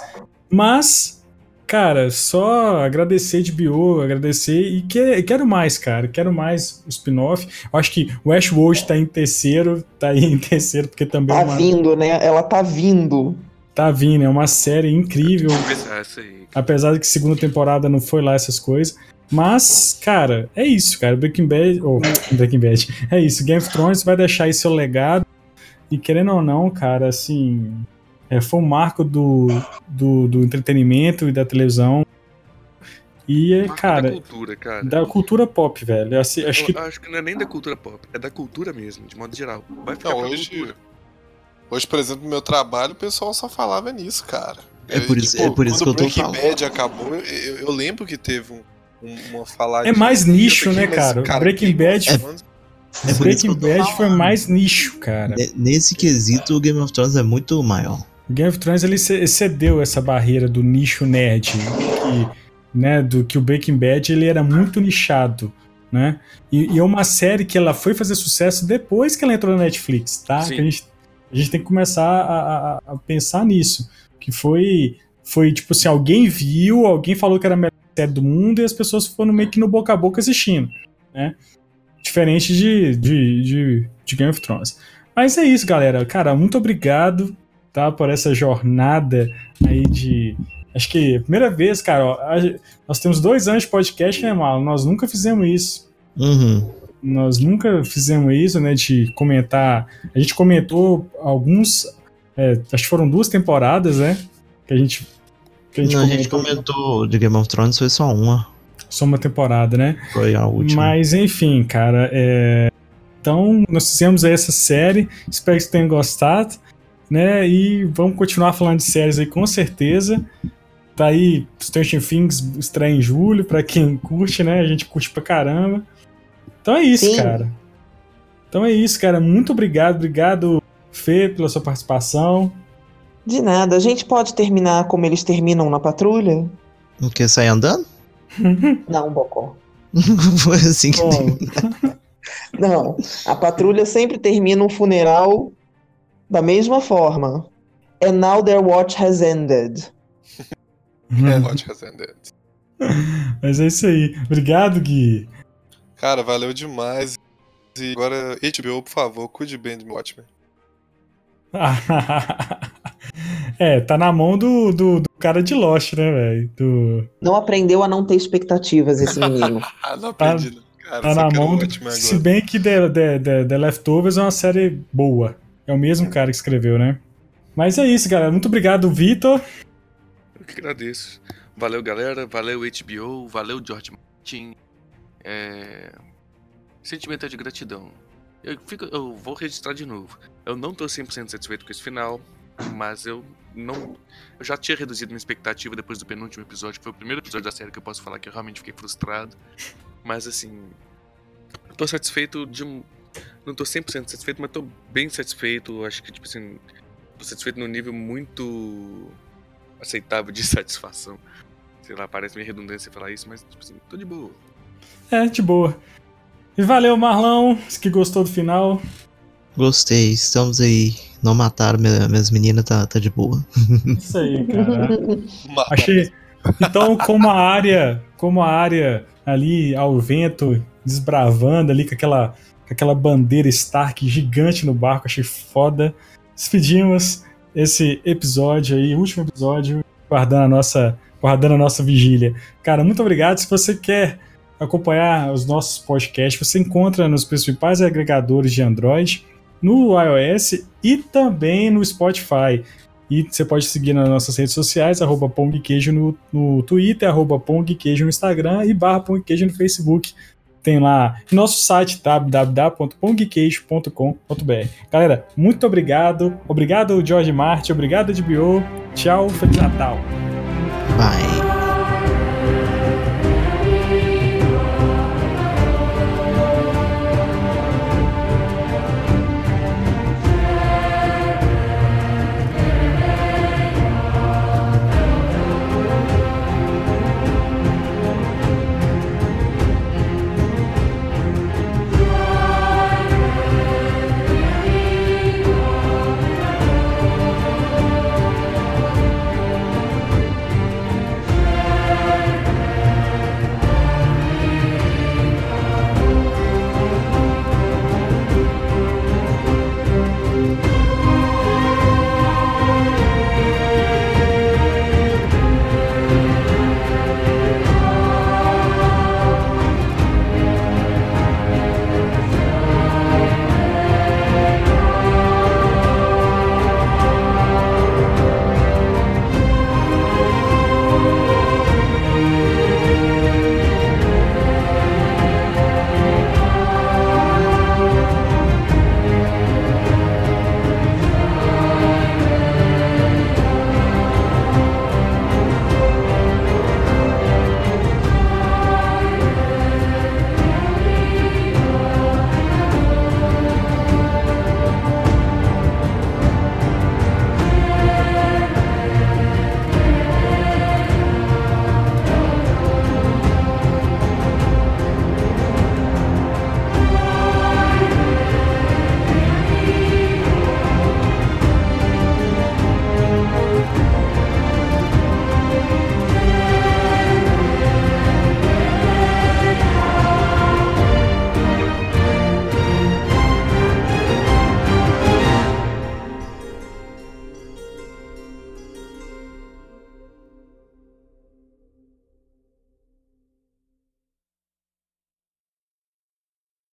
Mas, cara, só agradecer de Bio, agradecer e que, quero mais, cara. Quero mais o spin-off. Acho que o Westworld tá em terceiro, tá aí em terceiro, porque também. Tá é uma... vindo, né? Ela tá vindo. Tá vindo, é uma série incrível. Apesar de que segunda temporada não foi lá essas coisas. Mas, cara, é isso, cara. Breaking Bad. Ou oh, Breaking Bad. É isso. Game of Thrones vai deixar aí seu legado. E querendo ou não, cara, assim. É, foi um marco do, do, do entretenimento e da televisão. E, é, cara. Da cultura, cara. Da cultura pop, velho. Assim, acho, que... acho que não é nem da cultura pop, é da cultura mesmo, de modo geral. Vai ficar não, hoje, cultura. hoje, por exemplo, no meu trabalho, o pessoal só falava nisso, cara. É por isso, tipo, é por isso que eu tô falando. Quando o Breaking Bad acabou, eu, eu, lembro que teve um, uma falar É mais nicho, aqui, né, cara? cara? Breaking Bad. É, é Breaking Bad foi mais nicho, cara. Nesse quesito, o Game of Thrones é muito maior. O Game of Thrones ele excedeu essa barreira do nicho nerd, que, né, do que o Breaking Bad ele era muito nichado, né? E, e, é uma série que ela foi fazer sucesso depois que ela entrou na Netflix, tá? Que a gente, a gente tem que começar a, a, a, pensar nisso, que foi foi tipo assim, alguém viu, alguém falou que era a melhor série do mundo e as pessoas foram meio que no boca a boca assistindo, né? Diferente de, de, de, de Game of Thrones. Mas é isso, galera. Cara, muito obrigado, tá? Por essa jornada aí de. Acho que primeira vez, cara, ó, nós temos dois anos de podcast, né, Mal? Nós nunca fizemos isso. Uhum. Nós nunca fizemos isso, né? De comentar. A gente comentou alguns. É, acho que foram duas temporadas, né? Que a gente que a gente, Não, comentou, a gente comentou de Game of Thrones, foi só uma. Só uma temporada, né? Foi a última. Mas enfim, cara, é... Então, nós fizemos essa série, espero que vocês tenham gostado, né? E vamos continuar falando de séries aí com certeza. Tá aí Stranger Things estreia em julho, pra quem curte, né? A gente curte pra caramba. Então é isso, Sim. cara. Então é isso, cara. Muito obrigado, obrigado, Fê, pela sua participação. De nada. A gente pode terminar como eles terminam na patrulha? Não quer sair andando? Não, Bocó. Foi assim que. Bom, Não. A patrulha sempre termina um funeral da mesma forma. And now their watch has ended. É, Watch Has Ended. mas é isso aí. Obrigado, Gui. Cara, valeu demais. E agora, HBO, por favor, cuide bem de Watchmen. é, tá na mão do, do, do cara de Lost, né, velho? Do... Não aprendeu a não ter expectativas esse menino. Ah, não aprendi, não. Cara, Tá na mão do... Se bem que The, The, The, The Leftovers é uma série boa. É o mesmo cara que escreveu, né? Mas é isso, galera. Muito obrigado, Vitor. Eu que agradeço. Valeu, galera. Valeu, HBO. Valeu, George Martin. É... Sentimento é de gratidão. Eu, fico, eu vou registrar de novo. Eu não tô 100% satisfeito com esse final, mas eu não. Eu já tinha reduzido minha expectativa depois do penúltimo episódio, que foi o primeiro episódio da série que eu posso falar que eu realmente fiquei frustrado. Mas assim. Tô satisfeito de. Não tô 100% satisfeito, mas tô bem satisfeito. Acho que, tipo assim. Tô satisfeito num nível muito aceitável de satisfação. Sei lá, parece meio redundância falar isso, mas, tipo assim, tô de boa. É, de boa. E valeu, Marlão. Que gostou do final. Gostei, estamos aí. Não mataram minha- minhas meninas, tá, tá de boa. Isso aí, cara. Uma- Achei. Então, como a área, como a área ali ao vento, desbravando ali com aquela, aquela bandeira Stark gigante no barco, achei foda. Despedimos esse episódio aí, último episódio, guardando a nossa, guardando a nossa vigília. Cara, muito obrigado. Se você quer acompanhar os nossos podcasts, você encontra nos principais agregadores de Android, no iOS e também no Spotify. E você pode seguir nas nossas redes sociais, arroba pongqueijo no, no Twitter, arroba pongqueijo no Instagram e barra pongqueijo no Facebook. Tem lá nosso site www.pongqueijo.com.br. Galera, muito obrigado. Obrigado, George Martin. Obrigado, DBO. Tchau, Feliz Natal. Bye.